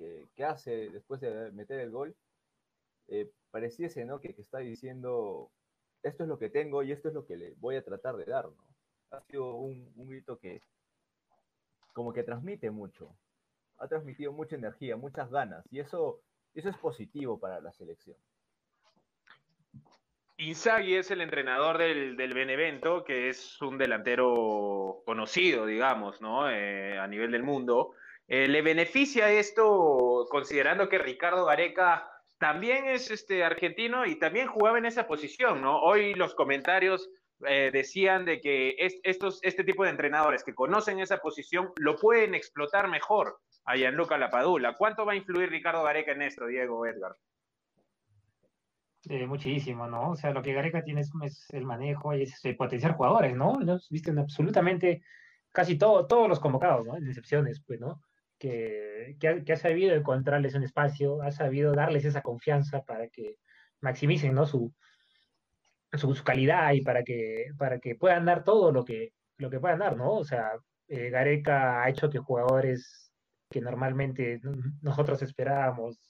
Que, que, hace después de meter el gol, pareciese, ¿no? Que, está diciendo, esto es lo que tengo y esto es lo que le voy a tratar de dar, ¿no? Ha sido un, grito que como que transmite mucho, ha transmitido mucha energía, muchas ganas, y eso, eso es positivo para la selección. Inzaghi es el entrenador del, Benevento, que es un delantero conocido, digamos, ¿no? Eh, a nivel del mundo. Eh, ¿Le beneficia esto considerando que Ricardo Gareca también es este argentino y también jugaba en esa posición, ¿no? Hoy los comentarios eh, decían de que estos, este tipo de entrenadores que conocen esa posición lo pueden explotar mejor a Gianluca Lapadula. ¿Cuánto va a influir Ricardo Gareca en esto, Diego Edgar? Eh, muchísimo, ¿no? O sea, lo que Gareca tiene es, el manejo y es potenciar jugadores, ¿no? Visten absolutamente casi todo, todos los convocados, ¿no? En excepciones, pues, ¿no? Que, ha, sabido encontrarles un espacio, ha sabido darles esa confianza para que maximicen ¿no? su, su, calidad y para que, para que puedan dar todo lo que, lo que puedan dar, ¿no? O sea, eh, Gareca ha hecho que jugadores que normalmente nosotros esperábamos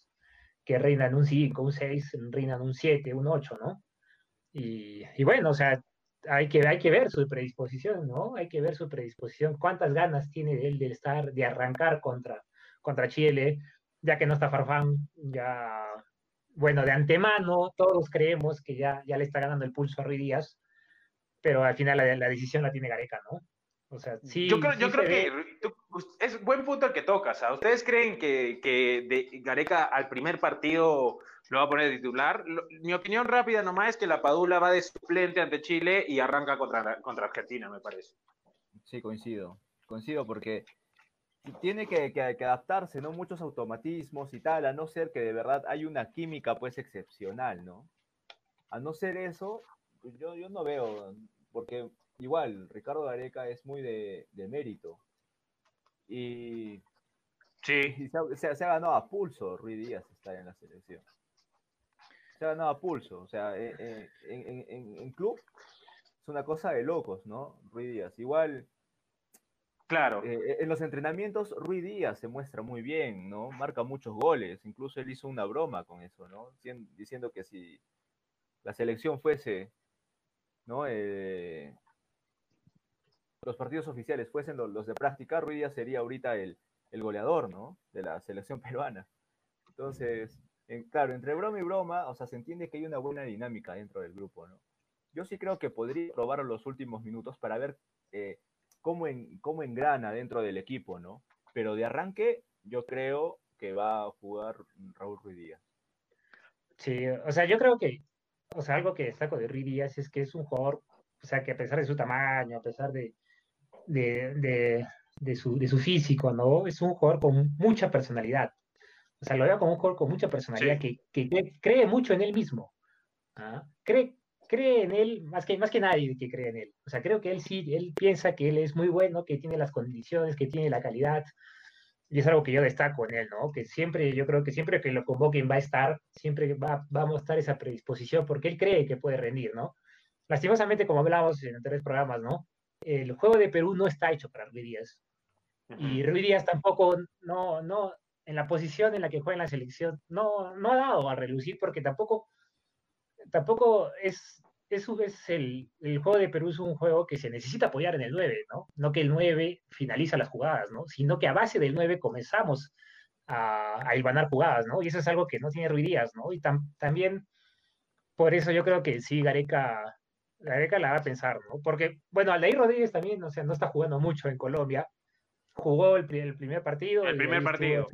que reinan un 5, un 6, reinan un 7, un 8, ¿no? Y, y, bueno, o sea, hay que, hay que ver su predisposición, ¿no? Hay que ver su predisposición, cuántas ganas tiene él de estar, de arrancar contra, contra Chile, ya que no está Farfán, ya, bueno, de antemano todos creemos que ya, ya le está ganando el pulso a Ruiz Díaz, pero al final la, decisión la tiene Gareca, ¿no? O sea, sí. Yo creo, yo creo que es buen punto el que tocas. ¿Ustedes creen que, que de Gareca al primer partido lo va a poner de titular. mi opinión rápida nomás es que la Padula va de suplente ante Chile y arranca contra, contra Argentina, me parece. Sí, coincido. Coincido porque tiene que, adaptarse, ¿no? Muchos automatismos y tal, a no ser que de verdad hay una química pues excepcional, ¿no? A no ser eso, pues, yo, yo no veo, porque igual Ricardo Gareca es muy de, mérito. Y, sí. se, ha, ganado a pulso Ruiz Díaz estar en la selección. Se ha ganado a pulso, o sea, eh, eh, en, en club es una cosa de locos, ¿no? Ruiz Díaz. Igual Claro. Eh, en los entrenamientos, Rui Díaz se muestra muy bien, ¿no? Marca muchos goles. Incluso él hizo una broma con eso, ¿no? Diciendo que si la selección fuese, ¿no? Eh, los partidos oficiales fuesen los, de práctica, Rui Díaz sería ahorita el, goleador, ¿no? De la selección peruana. Entonces, claro, entre broma y broma, o sea, se entiende que hay una buena dinámica dentro del grupo, ¿no? Yo sí creo que podría probar los últimos minutos para ver cómo, en, cómo engrana dentro del equipo, ¿no? Pero de arranque, yo creo que va a jugar Raúl Ruiz Díaz. Sí, o sea, yo creo que, o sea, algo que destaco de Ruiz Díaz es que es un jugador, o sea, que a pesar de su tamaño, a pesar de, de, de, su, de su físico, ¿no? Es un jugador con mucha personalidad. O sea, lo veo como un jugador con mucha personalidad que, que, cree mucho en él mismo. ¿ah? Cree, cree en él más que, más que nadie que cree en él. O sea, creo que él sí, él piensa que él es muy bueno, que tiene las condiciones, que tiene la calidad. Y es algo que yo destaco en él, ¿no? Que siempre, yo creo que siempre que lo convoquen va a estar, siempre va, va a mostrar esa predisposición porque él cree que puede rendir, ¿no? Lastimosamente, como hablamos en tres programas, ¿no? El juego de Perú no está hecho para Ruiz Díaz. Y Ruiz Díaz tampoco, no, no, en la posición en la que juega en la selección, no, no ha dado a relucir porque tampoco tampoco es, eso es el, el, juego de Perú es un juego que se necesita apoyar en el 9, ¿no? No que el 9 finaliza las jugadas, ¿no? Sino que a base del 9 comenzamos a, a jugadas, ¿no? Y eso es algo que no tiene ruidías, ¿no? Y también por eso yo creo que sí, Gareca, Gareca la va a pensar, ¿no? Porque, bueno, Aldair Rodríguez también, o sea, no está jugando mucho en Colombia. Jugó el, el primer partido. El primer partido.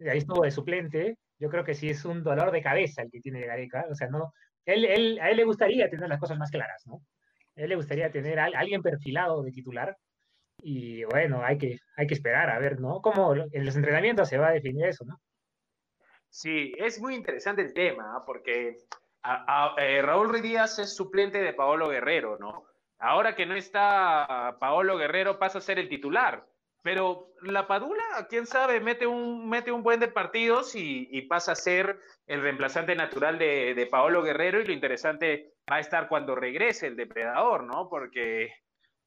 Ahí estuvo de suplente, yo creo que sí es un dolor de cabeza el que tiene Gareca, o sea, no, él, él, a él le gustaría tener las cosas más claras, ¿no? A él le gustaría tener a alguien perfilado de titular y bueno, hay que, hay que esperar a ver, ¿no? Cómo en los entrenamientos se va a definir eso, ¿no? Sí, es muy interesante el tema, ¿ah? porque eh, Raúl Ruiz es suplente de Paolo Guerrero, ¿no? Ahora que no está Paolo Guerrero pasa a ser el titular. Pero la Padula, quién sabe, mete un, mete un buen de partidos y, pasa a ser el reemplazante natural de, Paolo Guerrero. Y lo interesante va a estar cuando regrese el depredador, ¿no? Porque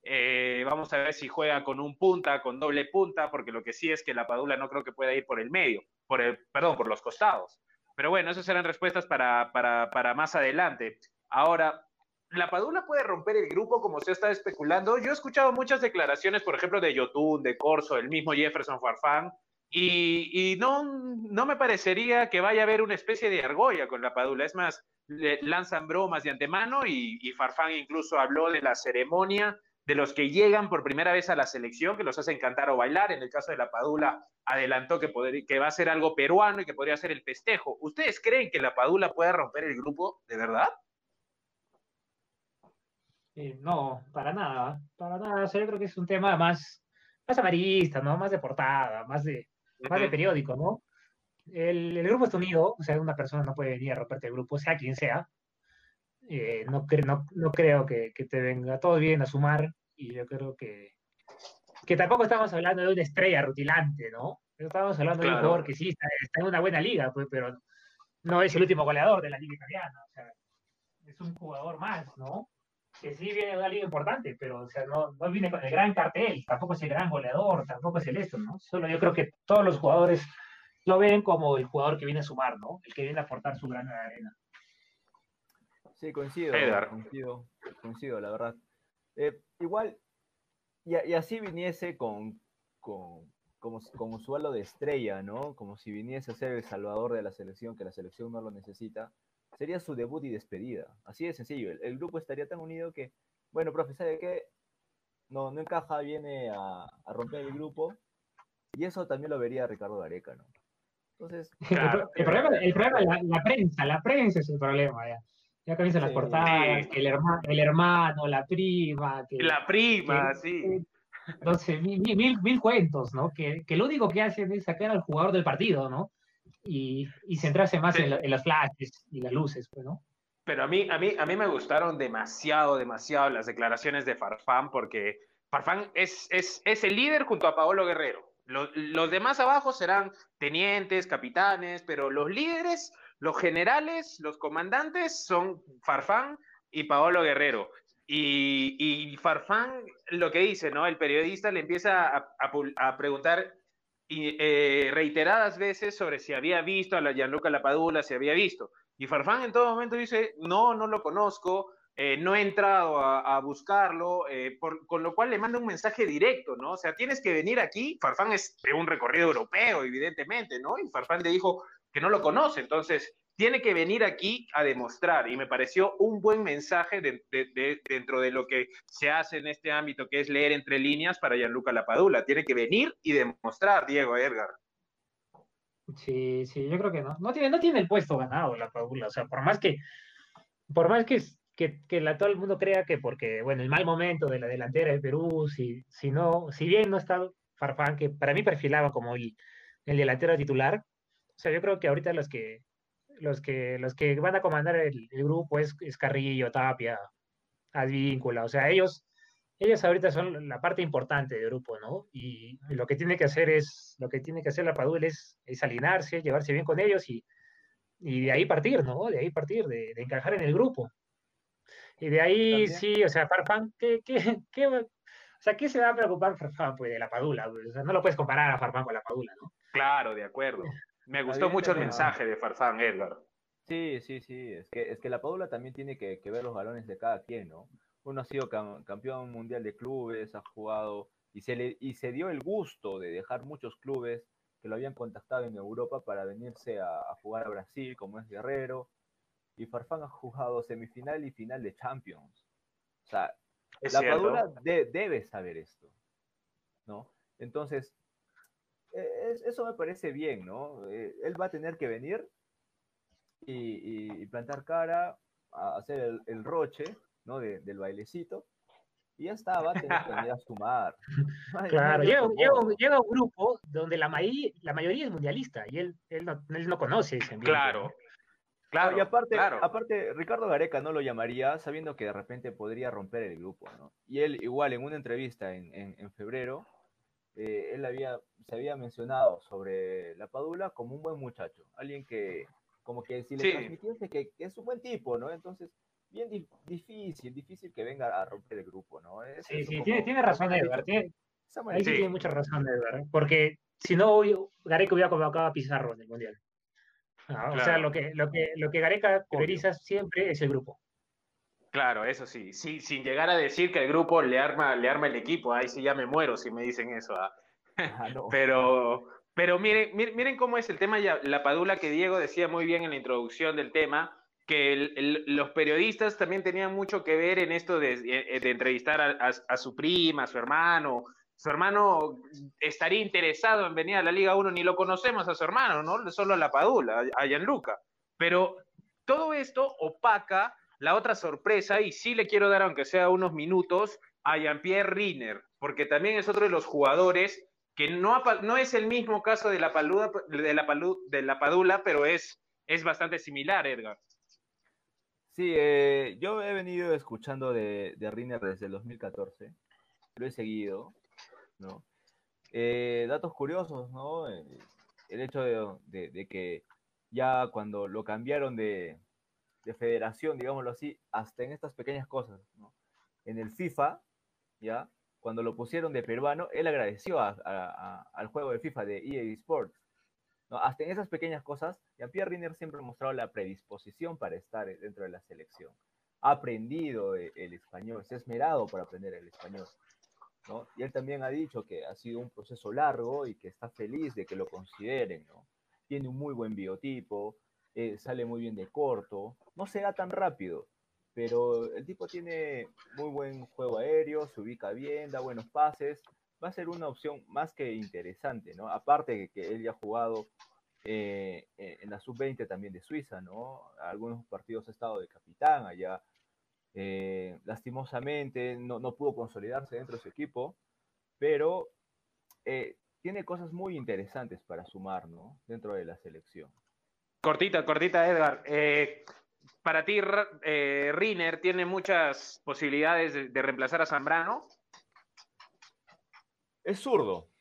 eh, vamos a ver si juega con un punta, con doble punta, porque lo que sí es que la Padula no creo que pueda ir por el medio, por el, perdón, por los costados. Pero bueno, esas serán respuestas para, para, para más adelante. Ahora, la Padula puede romper el grupo como se está especulando. Yo he escuchado muchas declaraciones, por ejemplo, de Yotun, de Corso, el mismo Jefferson Farfán, y, no, no me parecería que vaya a haber una especie de argolla con la Padula. Es más, lanzan bromas de antemano y, Farfán incluso habló de la ceremonia de los que llegan por primera vez a la selección, que los hacen cantar o bailar. En el caso de la Padula, adelantó que, que va a ser algo peruano y que podría ser el festejo. ¿Ustedes creen que la Padula pueda romper el grupo de verdad? Eh, no, para nada, para nada. yo creo que es un tema más, más amarillista, ¿no? Más de portada, más de, más de periódico, ¿no? El, grupo está unido, o sea, una persona no puede venir a romperte el grupo, sea quien sea. Eh, no, no, no, creo que, que, te venga, todo bien a sumar, y yo creo que, que tampoco estamos hablando de una estrella rutilante, ¿no? Estamos hablando de un jugador que sí está, está, en una buena liga, pues, pero no es el último goleador de la liga italiana, o sea, es un jugador más, ¿no? Que sí viene de una liga importante, pero o sea, no, no viene con el gran cartel, tampoco es el gran goleador, tampoco es el esto, ¿no? Solo yo creo que todos los jugadores lo ven como el jugador que viene a sumar, ¿no? El que viene a aportar su gran arena. Sí, coincido, coincido, coincido, la verdad. Eh, igual, y, y, así viniese con, con, como, como su halo de estrella, ¿no? Como si viniese a ser el salvador de la selección, que la selección no lo necesita sería su debut y despedida. Así de sencillo. El, grupo estaría tan unido que, bueno, profe, ¿sabe qué? No, no encaja, viene a, romper el grupo. Y eso también lo vería Ricardo Gareca, ¿no? Entonces. el, problema, el problema es la, prensa, la prensa es el problema, ya. Ya comienzan las Sí. portadas, Sí. que el, hermano, el hermano, la prima, que, La prima, que- sí. Entonces, mil, mil, mil- mil cuentos, ¿no? Que, que lo único que hacen es sacar al jugador del partido, ¿no? Y, y centrarse más Sí. en, la- en las flashes y las luces, pues, ¿no? Pero a mí, a, mí, a mí me gustaron demasiado, demasiado las declaraciones de Farfán, porque Farfán es, es, es el líder junto a Paolo Guerrero. Los, los demás abajo serán tenientes, capitanes, pero los líderes, los generales, los comandantes son Farfán y Paolo Guerrero. Y, y Farfán lo que dice, ¿no? El periodista le empieza a, a a preguntar eh, reiteradas veces sobre si había visto a la Gianluca Lapadula, si había visto. Y Farfán en todo momento dice, no, no lo conozco, eh, no he entrado a, buscarlo, eh, con lo cual le manda un mensaje directo, ¿no? O sea, tienes que venir aquí. Farfán es de un recorrido europeo, evidentemente, ¿no? Y Farfán le dijo que no lo conoce, entonces tiene que venir aquí a demostrar. Y me pareció un buen mensaje de- de- de- dentro de lo que se hace en este ámbito, que es leer entre líneas para Gianluca Lapadula. Tiene que venir y demostrar, Diego Edgar. Sí, sí, yo creo que no. No tiene, el puesto ganado la Paula. O sea, por más que, por más que, que, que la, todo el mundo crea que porque, bueno, el mal momento de la delantera de Perú, si, si no, si bien no está Farfán, que para mí perfilaba como el, el delantero titular, o sea, yo creo que ahorita los que, los que, los que van a comandar el, el grupo es, es Carrillo, Tapia, Advíncula, o sea, ellos, ellos ahorita son la parte importante del grupo, ¿no? Y, lo que tiene que hacer es, lo que tiene que hacer la Padula es, es alinearse, llevarse bien con ellos y, y de ahí partir, ¿no? De ahí partir, de, de encajar en el grupo. Y de ahí, También. sí, o sea, Farfán, ¿qué, qué, qué, o sea, ¿qué se va a preocupar Farfán, pues, de la Padula? pues? O sea, no lo puedes comparar a Farfán con la Padula, ¿no? Claro, de acuerdo. Me gustó mucho el mensaje de Farfán, Edgar. Sí, sí, sí. Es que, es que la Padula también tiene que, que ver los balones de cada quien, ¿no? Uno ha sido cam- campeón mundial de clubes, ha jugado y se, le, y se dio el gusto de dejar muchos clubes que lo habían contactado en Europa para venirse a, a jugar a Brasil, como es Guerrero. Y Farfán ha jugado semifinal y final de Champions. O sea, Es la. Padula de- debe saber esto, ¿no? Entonces, es- eso me parece bien, ¿no? Eh, él va a tener que venir y, y- y plantar cara, a hacer el, el roche, ¿no? De- del bailecito, y ya está, va a tener que venir a sumar. Claro, llega, un- llega un grupo donde la mayoría, la mayoría es mundialista y él, él, no, él no conoce ese ambiente. Claro. Claro, y aparte, claro. aparte, Ricardo Gareca no lo llamaría sabiendo que de repente podría romper el grupo, ¿no? Y él, igual, en una entrevista en, en- en febrero, eh, él había, se había mencionado sobre la Padula como un buen muchacho, alguien que, como que si le Sí. transmitiese que, que es un buen tipo, ¿no? Entonces, bien di- difícil, difícil que venga a romper el grupo, ¿no? Es Sí, eso sí, como- tiene, tiene razón dicho tiene, ahí sí Sí. tiene mucha razón Edgar, ¿eh? porque si no, hoy Gareca hubiera convocado a Pizarro en el Mundial. Ah, O sea, Claro. lo que, lo que, lo que Gareca prioriza siempre es el grupo. Claro, eso sí. sí. Sin llegar a decir que el grupo le arma, le arma el equipo. Ahí sí ya me muero si me dicen eso. ah. Ah, no. Pero, pero miren, miren, cómo es el tema, ya, la padula que Diego decía muy bien en la introducción del tema, que el- el- los periodistas también tenían mucho que ver en esto de, eh, de entrevistar a, a- a su prima, a su hermano. Su hermano estaría interesado en venir a la Liga 1, ni lo conocemos a su hermano, ¿no? Solo a la padula, a Gianluca. Pero todo esto opaca la otra sorpresa, y sí le quiero dar, aunque sea unos minutos, a Jean-Pierre Riner, porque también es otro de los jugadores que no, no es el mismo caso de la, paluda, de la, de la Padula, pero es, es bastante similar, Edgar. Sí, eh, yo he venido escuchando de, de Riner desde el 2014, lo he seguido, ¿no? Eh, datos curiosos, ¿no? Eh, el hecho de- de que ya cuando lo cambiaron de, de federación, digámoslo así, hasta en estas pequeñas cosas, ¿no? En el FIFA, ¿ya? Cuando lo pusieron de peruano, él agradeció a- a- a- al juego de FIFA de EA Sports, ¿no? Hasta en esas pequeñas cosas, Jean-Pierre Riner siempre ha mostrado la predisposición para estar dentro de la selección. Ha aprendido e- el español, se ha esmerado por aprender el español. ¿no? Y él también ha dicho que ha sido un proceso largo y que está feliz de que lo consideren. ¿no? Tiene un muy buen biotipo, eh, sale muy bien de corto, no se da tan rápido, pero el tipo tiene muy buen juego aéreo, se ubica bien, da buenos pases, va a ser una opción más que interesante, ¿no? Aparte de que él ya ha jugado eh, en la sub-20 también de Suiza, ¿no? Algunos partidos ha estado de capitán allá. Eh, lastimosamente no, no, pudo consolidarse dentro de su equipo, pero eh, tiene cosas muy interesantes para sumar, ¿no? Dentro de la selección. Cortita, cortita, Edgar. para ti, Riner tiene muchas posibilidades de, reemplazar a Zambrano. Es zurdo,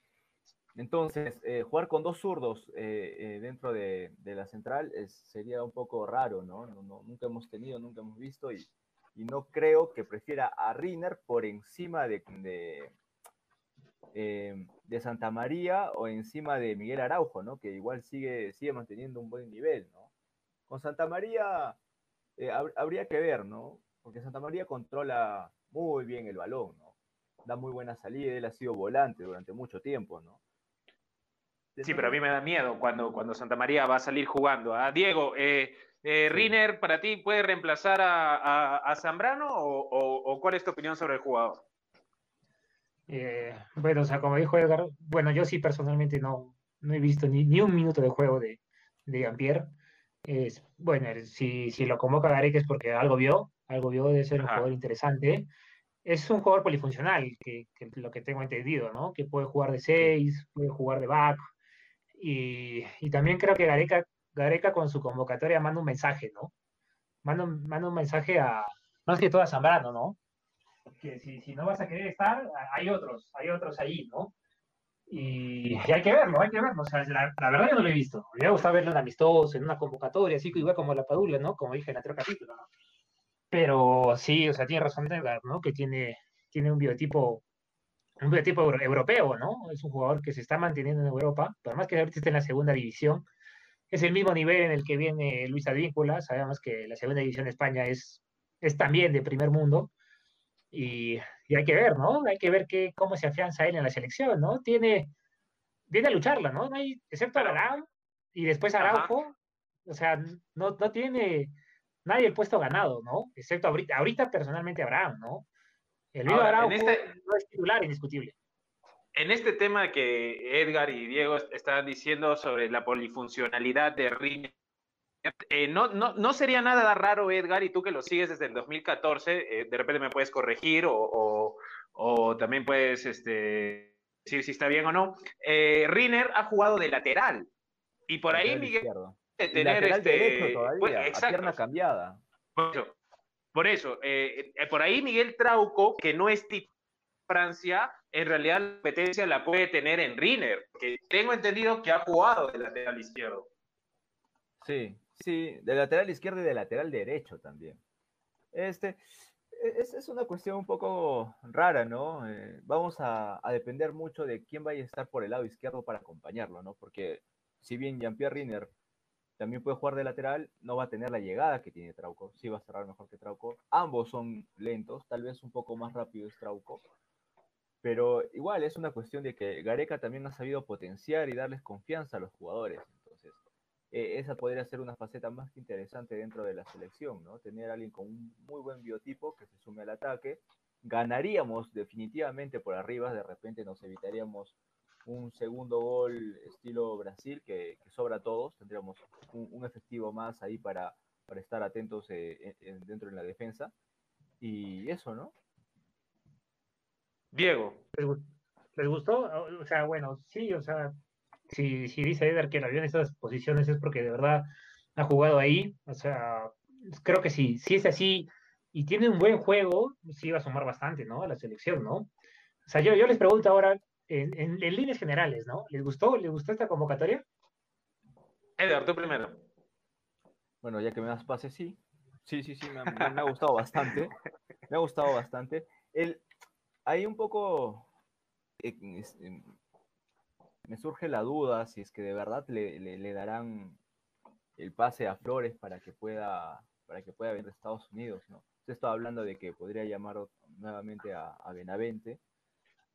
entonces, eh, jugar con dos zurdos eh, eh, dentro de, la central sería un poco raro, ¿no? Nunca hemos tenido, nunca hemos visto y, no creo que prefiera a Riner por encima de, Santa María o encima de Miguel Araujo, ¿no? Que igual sigue, sigue manteniendo un buen nivel, ¿no? Con Santa María habría que ver, ¿no? Porque Santa María controla muy bien el balón, ¿no? Da muy buena salida, él ha sido volante durante mucho tiempo, ¿no? Sí, pero a mí me da miedo cuando, cuando Santa María va a salir jugando. ¿ah? Diego, eh, eh, ¿Riner para ti puede reemplazar a, Zambrano o, cuál es tu opinión sobre el jugador? Eh, bueno, o sea, como dijo Edgar, bueno, yo sí personalmente no, no he visto ni, ni un minuto de juego de, de Ampier. Es, bueno, si, si lo convoca Gareca es porque algo vio, algo vio de ser un jugador interesante. Es un jugador polifuncional, que, que, lo que tengo entendido, ¿no? Que puede jugar de seis, puede jugar de back, y, y también creo que Gareca, Gareca con su convocatoria manda un mensaje, ¿no? Manda un, manda un mensaje a, más que todo a Zambrano, ¿no? Que si, si no vas a querer estar, hay otros, hay otros ahí, ¿no? Y, hay que verlo, hay que verlo. O sea, la, la, verdad yo no lo he visto. Me hubiera gustado verlo en amistoso, en una convocatoria, así igual como la Padula, ¿no? Como dije en el otro capítulo, ¿no? Pero sí, o sea, tiene razón Edgar, ¿no? Que tiene, tiene un biotipo un biotipo europeo, ¿no? Es un jugador que se está manteniendo en Europa, por más que ahorita esté en la segunda división, es el mismo nivel en el que viene Luis Advíncula, sabemos que la segunda división de España es, es también de primer mundo, y, hay que ver, ¿no? Hay que ver que, cómo se afianza él en la selección, ¿no? Tiene, viene a lucharla, ¿no? no hay, excepto Araujo y después Araujo, o sea, no, no tiene nadie el puesto ganado, ¿no? Excepto ahorita, ahorita personalmente Abraham, ¿no? El Luis Araujo este, no es titular indiscutible. En este tema que Edgar y Diego estaban diciendo sobre la polifuncionalidad de Riña, eh, no, no, no, sería nada raro, Edgar, y tú que lo sigues desde el 2014, eh, de repente me puedes corregir o, o, también puedes este, decir si está bien o no. Eh, Riner ha jugado de lateral y por ahí Miguel de tener este, todavía, pierna cambiada. Por eso, eh, por ahí Miguel Trauco, que no es tipo Francia, en realidad la competencia la puede tener en Riner, que tengo entendido que ha jugado de lateral izquierdo. Sí, sí, de lateral izquierdo y de lateral derecho también. Este, es, es una cuestión un poco rara, ¿no? Eh, vamos a, a, depender mucho de quién vaya a estar por el lado izquierdo para acompañarlo, ¿no? Porque si bien Jean-Pierre Riner también puede jugar de lateral, no va a tener la llegada que tiene Trauco, sí va a cerrar mejor que Trauco. Ambos son lentos, tal vez un poco más rápido es Trauco, pero igual es una cuestión de que Gareca también ha sabido potenciar y darles confianza a los jugadores. Eh, esa podría ser una faceta más que interesante dentro de la selección, ¿no? Tener a alguien con un muy buen biotipo que se sume al ataque. Ganaríamos definitivamente por arriba, de repente nos evitaríamos un segundo gol estilo Brasil que, sobra a todos, tendríamos un, efectivo más ahí para, para estar atentos eh, dentro de la defensa. Y eso, ¿no? Diego. ¿Les gustó? O sea, bueno, sí, o sea, si, si dice Eder que la vio en esas posiciones es porque de verdad ha jugado ahí. O sea, creo que sí, si es así y tiene un buen juego, sí va a sumar bastante, ¿no? A la selección, ¿no? O sea, yo, yo les pregunto ahora, en, líneas generales, ¿no? ¿Les gustó? ¿Les gustó esta convocatoria? Edgar, tú primero. Bueno, ya que me das pase, sí. Sí, sí, sí, me, ha gustado bastante. Me ha gustado bastante. El, hay un poco. Eh, este, me surge la duda si es que de verdad le, darán el pase a Flores para que pueda para que pueda venir a Estados Unidos, ¿no? Se está hablando de que podría llamar nuevamente a, a Benavente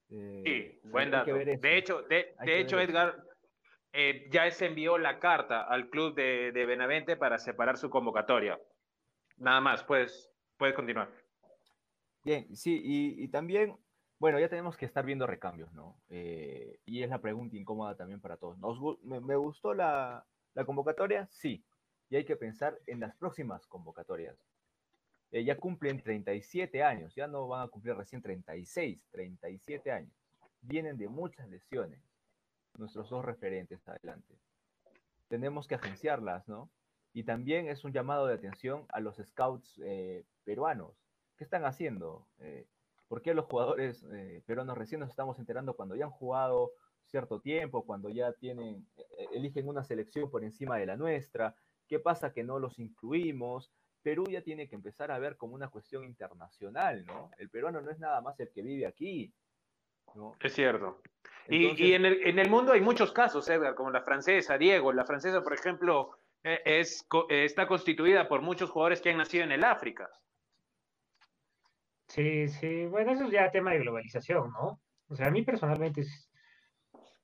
sí, eh, buen dato. De hecho, de, hecho Edgar, eh, ya se envió la carta al club de, Benavente para separar su convocatoria. Nada más, puedes, puedes continuar. Bien, sí, y, también, bueno, ya tenemos que estar viendo recambios, ¿no? Eh, y es la pregunta incómoda también para todos. Nos, me, gustó la, La convocatoria, sí, y hay que pensar en las próximas convocatorias. Eh, ya cumplen 37 años, ya no van a cumplir recién 36, 37 años. Vienen de muchas lesiones, nuestros dos referentes adelante. Tenemos que agenciarlas, ¿no? Y también es un llamado de atención a los scouts eh, peruanos. ¿Qué están haciendo? Eh, ¿Por qué los jugadores eh, peruanos recién nos estamos enterando cuando ya han jugado cierto tiempo, cuando ya tienen, eligen una selección por encima de la nuestra? ¿Qué pasa que no los incluimos? Perú ya tiene que empezar a ver como una cuestión internacional, ¿no? El peruano no es nada más el que vive aquí. ¿no? Es cierto. y, en, el, en, el, mundo hay muchos casos, Edgar, como la francesa, Diego. La francesa, por ejemplo, eh, es, está constituida por muchos jugadores que han nacido en el África. Sí, sí, bueno, eso es ya tema de globalización, ¿no? O sea, a mí personalmente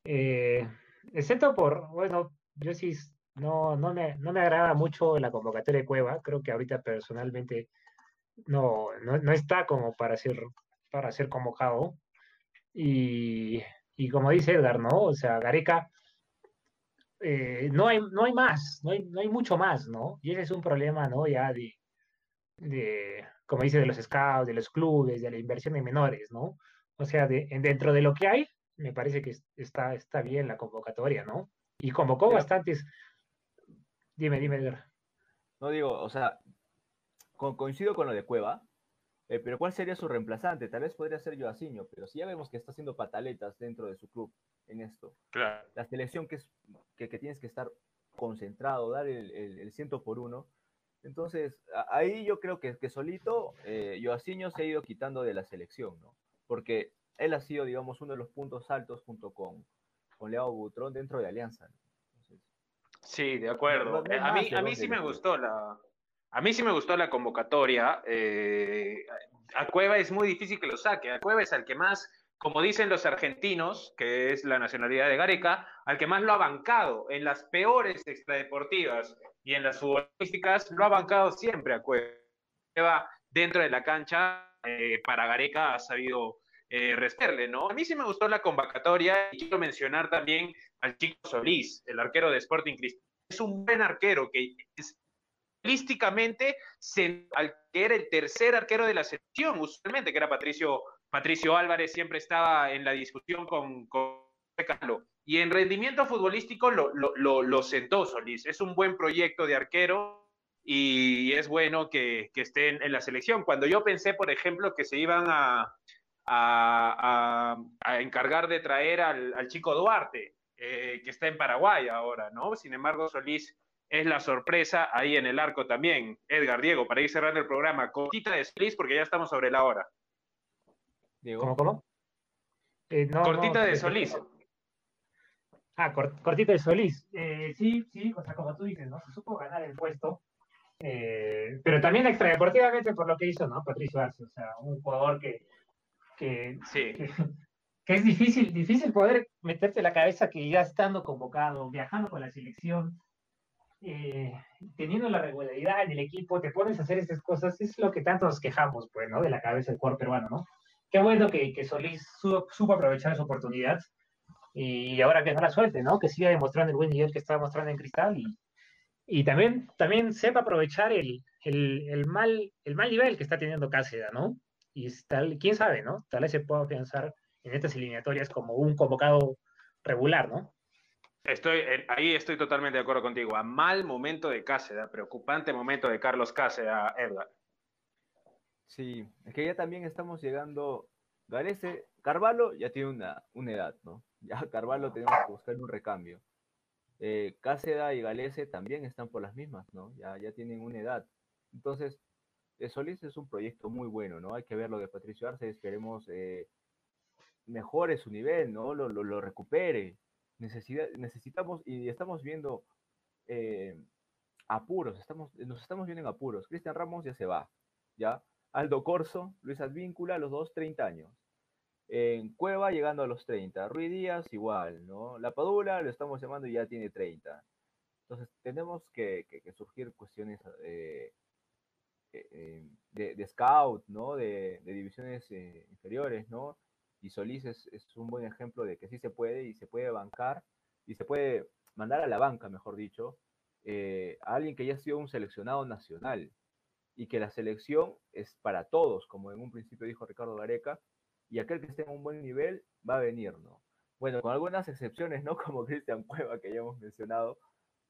eh, excepto por, bueno, yo sí no, no, me, no me agrada mucho la convocatoria de Cueva. Creo que ahorita personalmente no, no, está como para ser, para ser convocado. Y, y, como dice Edgar, ¿no? O sea, Gareca, eh, no, hay, no hay más, no hay, no hay mucho más, ¿no? Y ese es un problema, ¿no? Ya de, de, como dice, de los scouts, de los clubes, de la inversión en menores, ¿no? O sea, de, dentro de lo que hay, me parece que está, está bien la convocatoria, ¿no? Y convocó bastantes Dime, dime, Edgar. No digo, o sea, coincido con lo de Cueva, eh, pero ¿cuál sería su reemplazante? Tal vez podría ser Joaciño, pero si ya vemos que está haciendo pataletas dentro de su club en esto. Claro. La selección que, es, que, tienes que estar concentrado, dar el, el, ciento por uno. Entonces, ahí yo creo que, que solito eh, Joaciño se ha ido quitando de la selección, ¿no? Porque él ha sido, digamos, uno de los puntos altos junto con, con Leo Butrón dentro de Alianza. ¿no? Sí, de acuerdo. Eh, a mí, a mí sí me gustó la, a mí sí me gustó la convocatoria. Eh, a Cueva es muy difícil que lo saque. A Cueva es al que más, como dicen los argentinos, que es la nacionalidad de Gareca, al que más lo ha bancado en las peores extradeportivas y en las futbolísticas, lo ha bancado siempre a Cueva. Dentro de la cancha, eh, para Gareca ha sabido eh, ¿no? A mí sí me gustó la convocatoria y quiero mencionar también al chico Solís, el arquero de Sporting Cristal. Es un buen arquero que estadísticamente al que era el tercer arquero de la selección, usualmente, que era Patricio, Patricio Álvarez, siempre estaba en la discusión con, con. Y en rendimiento futbolístico lo, sentó Solís. Es un buen proyecto de arquero y es bueno que, que estén en la selección. Cuando yo pensé, por ejemplo, que se iban a, a, encargar de traer al, chico Duarte, eh, que está en Paraguay ahora, ¿no? Sin embargo, Solís es la sorpresa ahí en el arco también. Edgar, Diego, para ir cerrando el programa, cortita de Solís porque ya estamos sobre la hora. Diego. ¿Cómo, cómo? Eh, cortita de Solís. Ah, cortita de Solís. Eh, sí, sí, o sea, como tú dices, ¿no? Se supo ganar el puesto. pero también extradeportivamente por lo que hizo, ¿no? Patricio Arce, o sea, un jugador que que, que, es difícil, difícil poder meterte la cabeza que ya estando convocado, viajando con la selección, eh, teniendo la regularidad en el equipo, te pones a hacer esas cosas, es lo que tanto nos quejamos, pues, ¿no? De la cabeza del jugador peruano, ¿no? Qué bueno que, Solís supo, aprovechar su oportunidad y ahora que no la suelte, ¿no? Que siga demostrando el buen nivel que estaba mostrando en Cristal y, y también, sepa aprovechar el, mal, el mal nivel que está teniendo Cáceres, ¿no? y tal, quién sabe, ¿no? Tal vez se pueda afianzar en estas eliminatorias como un convocado regular, ¿no? Estoy, ahí estoy totalmente de acuerdo contigo. A mal momento de Cáceres, preocupante momento de Carlos Cáceres, Edgar. Sí, es que ya también estamos llegando. Garece, Carvalho ya tiene una, una edad, ¿no? Ya Carvalho tenemos que buscar un recambio. Eh, Cáceres y Galese también están por las mismas, ¿no? Ya, ya tienen una edad. Entonces, Solís es un proyecto muy bueno, ¿no? Hay que ver lo de Patricio Arce, esperemos eh, mejore su nivel, ¿no? Lo, lo, recupere. necesitamos y estamos viendo eh, apuros, estamos, nos estamos viendo en apuros. Cristian Ramos ya se va, ¿ya? Aldo Corso, Luis Advíncula, los dos 30 años. En Cueva llegando a los 30. Rui Díaz igual, ¿no? La Padula lo estamos llamando y ya tiene 30. Entonces tenemos que, surgir cuestiones eh, eh, de, scout, ¿no? De, divisiones eh, inferiores, ¿no? Y Solís es, un buen ejemplo de que sí se puede y se puede bancar y se puede mandar a la banca, mejor dicho, eh, a alguien que ya ha sido un seleccionado nacional y que la selección es para todos, como en un principio dijo Ricardo Gareca, y aquel que esté en un buen nivel va a venir, ¿no? Bueno, con algunas excepciones, ¿no? Como Cristian Cueva, que ya hemos mencionado,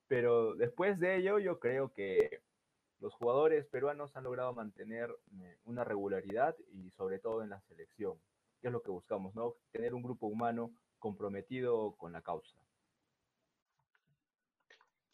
pero después de ello yo creo que los jugadores peruanos han logrado mantener eh, una regularidad y sobre todo en la selección, que es lo que buscamos, ¿no? Tener un grupo humano comprometido con la causa.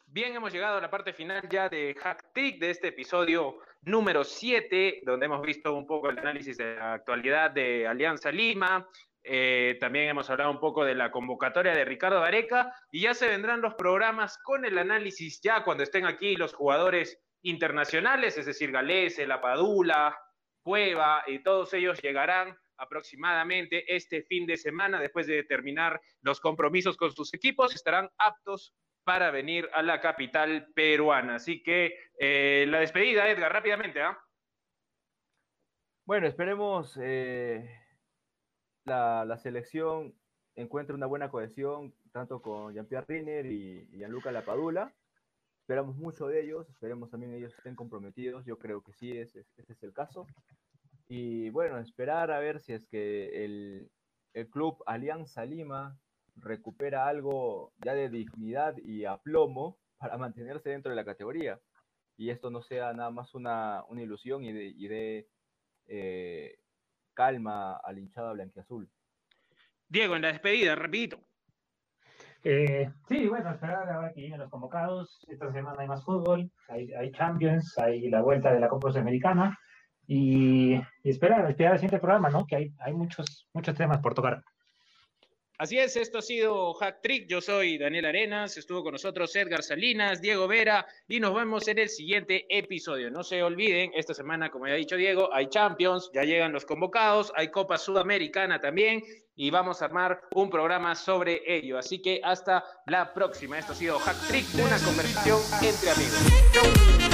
Bien, hemos llegado a la parte final ya de Hack Trick de este episodio número 7, donde hemos visto un poco el análisis de la actualidad de Alianza Lima. Eh, también hemos hablado un poco de la convocatoria de Ricardo Areca y ya se vendrán los programas con el análisis ya cuando estén aquí los jugadores internacionales, es decir, Galese, La Padula, Cueva y todos ellos llegarán aproximadamente este fin de semana después de terminar los compromisos con sus equipos, estarán aptos para venir a la capital peruana. Así que eh, la despedida, Edgar, rápidamente. ¿ah? Bueno, esperemos eh, la, selección encuentre una buena cohesión tanto con Jean-Pierre Riner y, y Gianluca Lapadula. Esperamos mucho de ellos, esperemos también ellos estén comprometidos. Yo creo que sí, ese, es el caso. Y bueno, esperar a ver si es que el, el club Alianza Lima recupera algo ya de dignidad y aplomo para mantenerse dentro de la categoría. Y esto no sea nada más una, ilusión y de, eh, calma al hinchada blanquiazul. Diego, en la despedida, repito. Eh, sí, bueno, esperar ahora que lleguen los convocados. Esta semana hay más fútbol, hay, hay Champions, hay la vuelta de la Copa Sudamericana y, y esperar, esperar el siguiente programa, ¿no? Que hay, hay muchos, muchos temas por tocar. Así es, esto ha sido Hack Trick. Yo soy Daniel Arenas, estuvo con nosotros Edgar Salinas, Diego Vera y nos vemos en el siguiente episodio. No se olviden, esta semana, como ya ha dicho Diego, hay Champions, ya llegan los convocados, hay Copa Sudamericana también y vamos a armar un programa sobre ello. Así que hasta la próxima. Esto ha sido Hack Trick, una conversación entre amigos.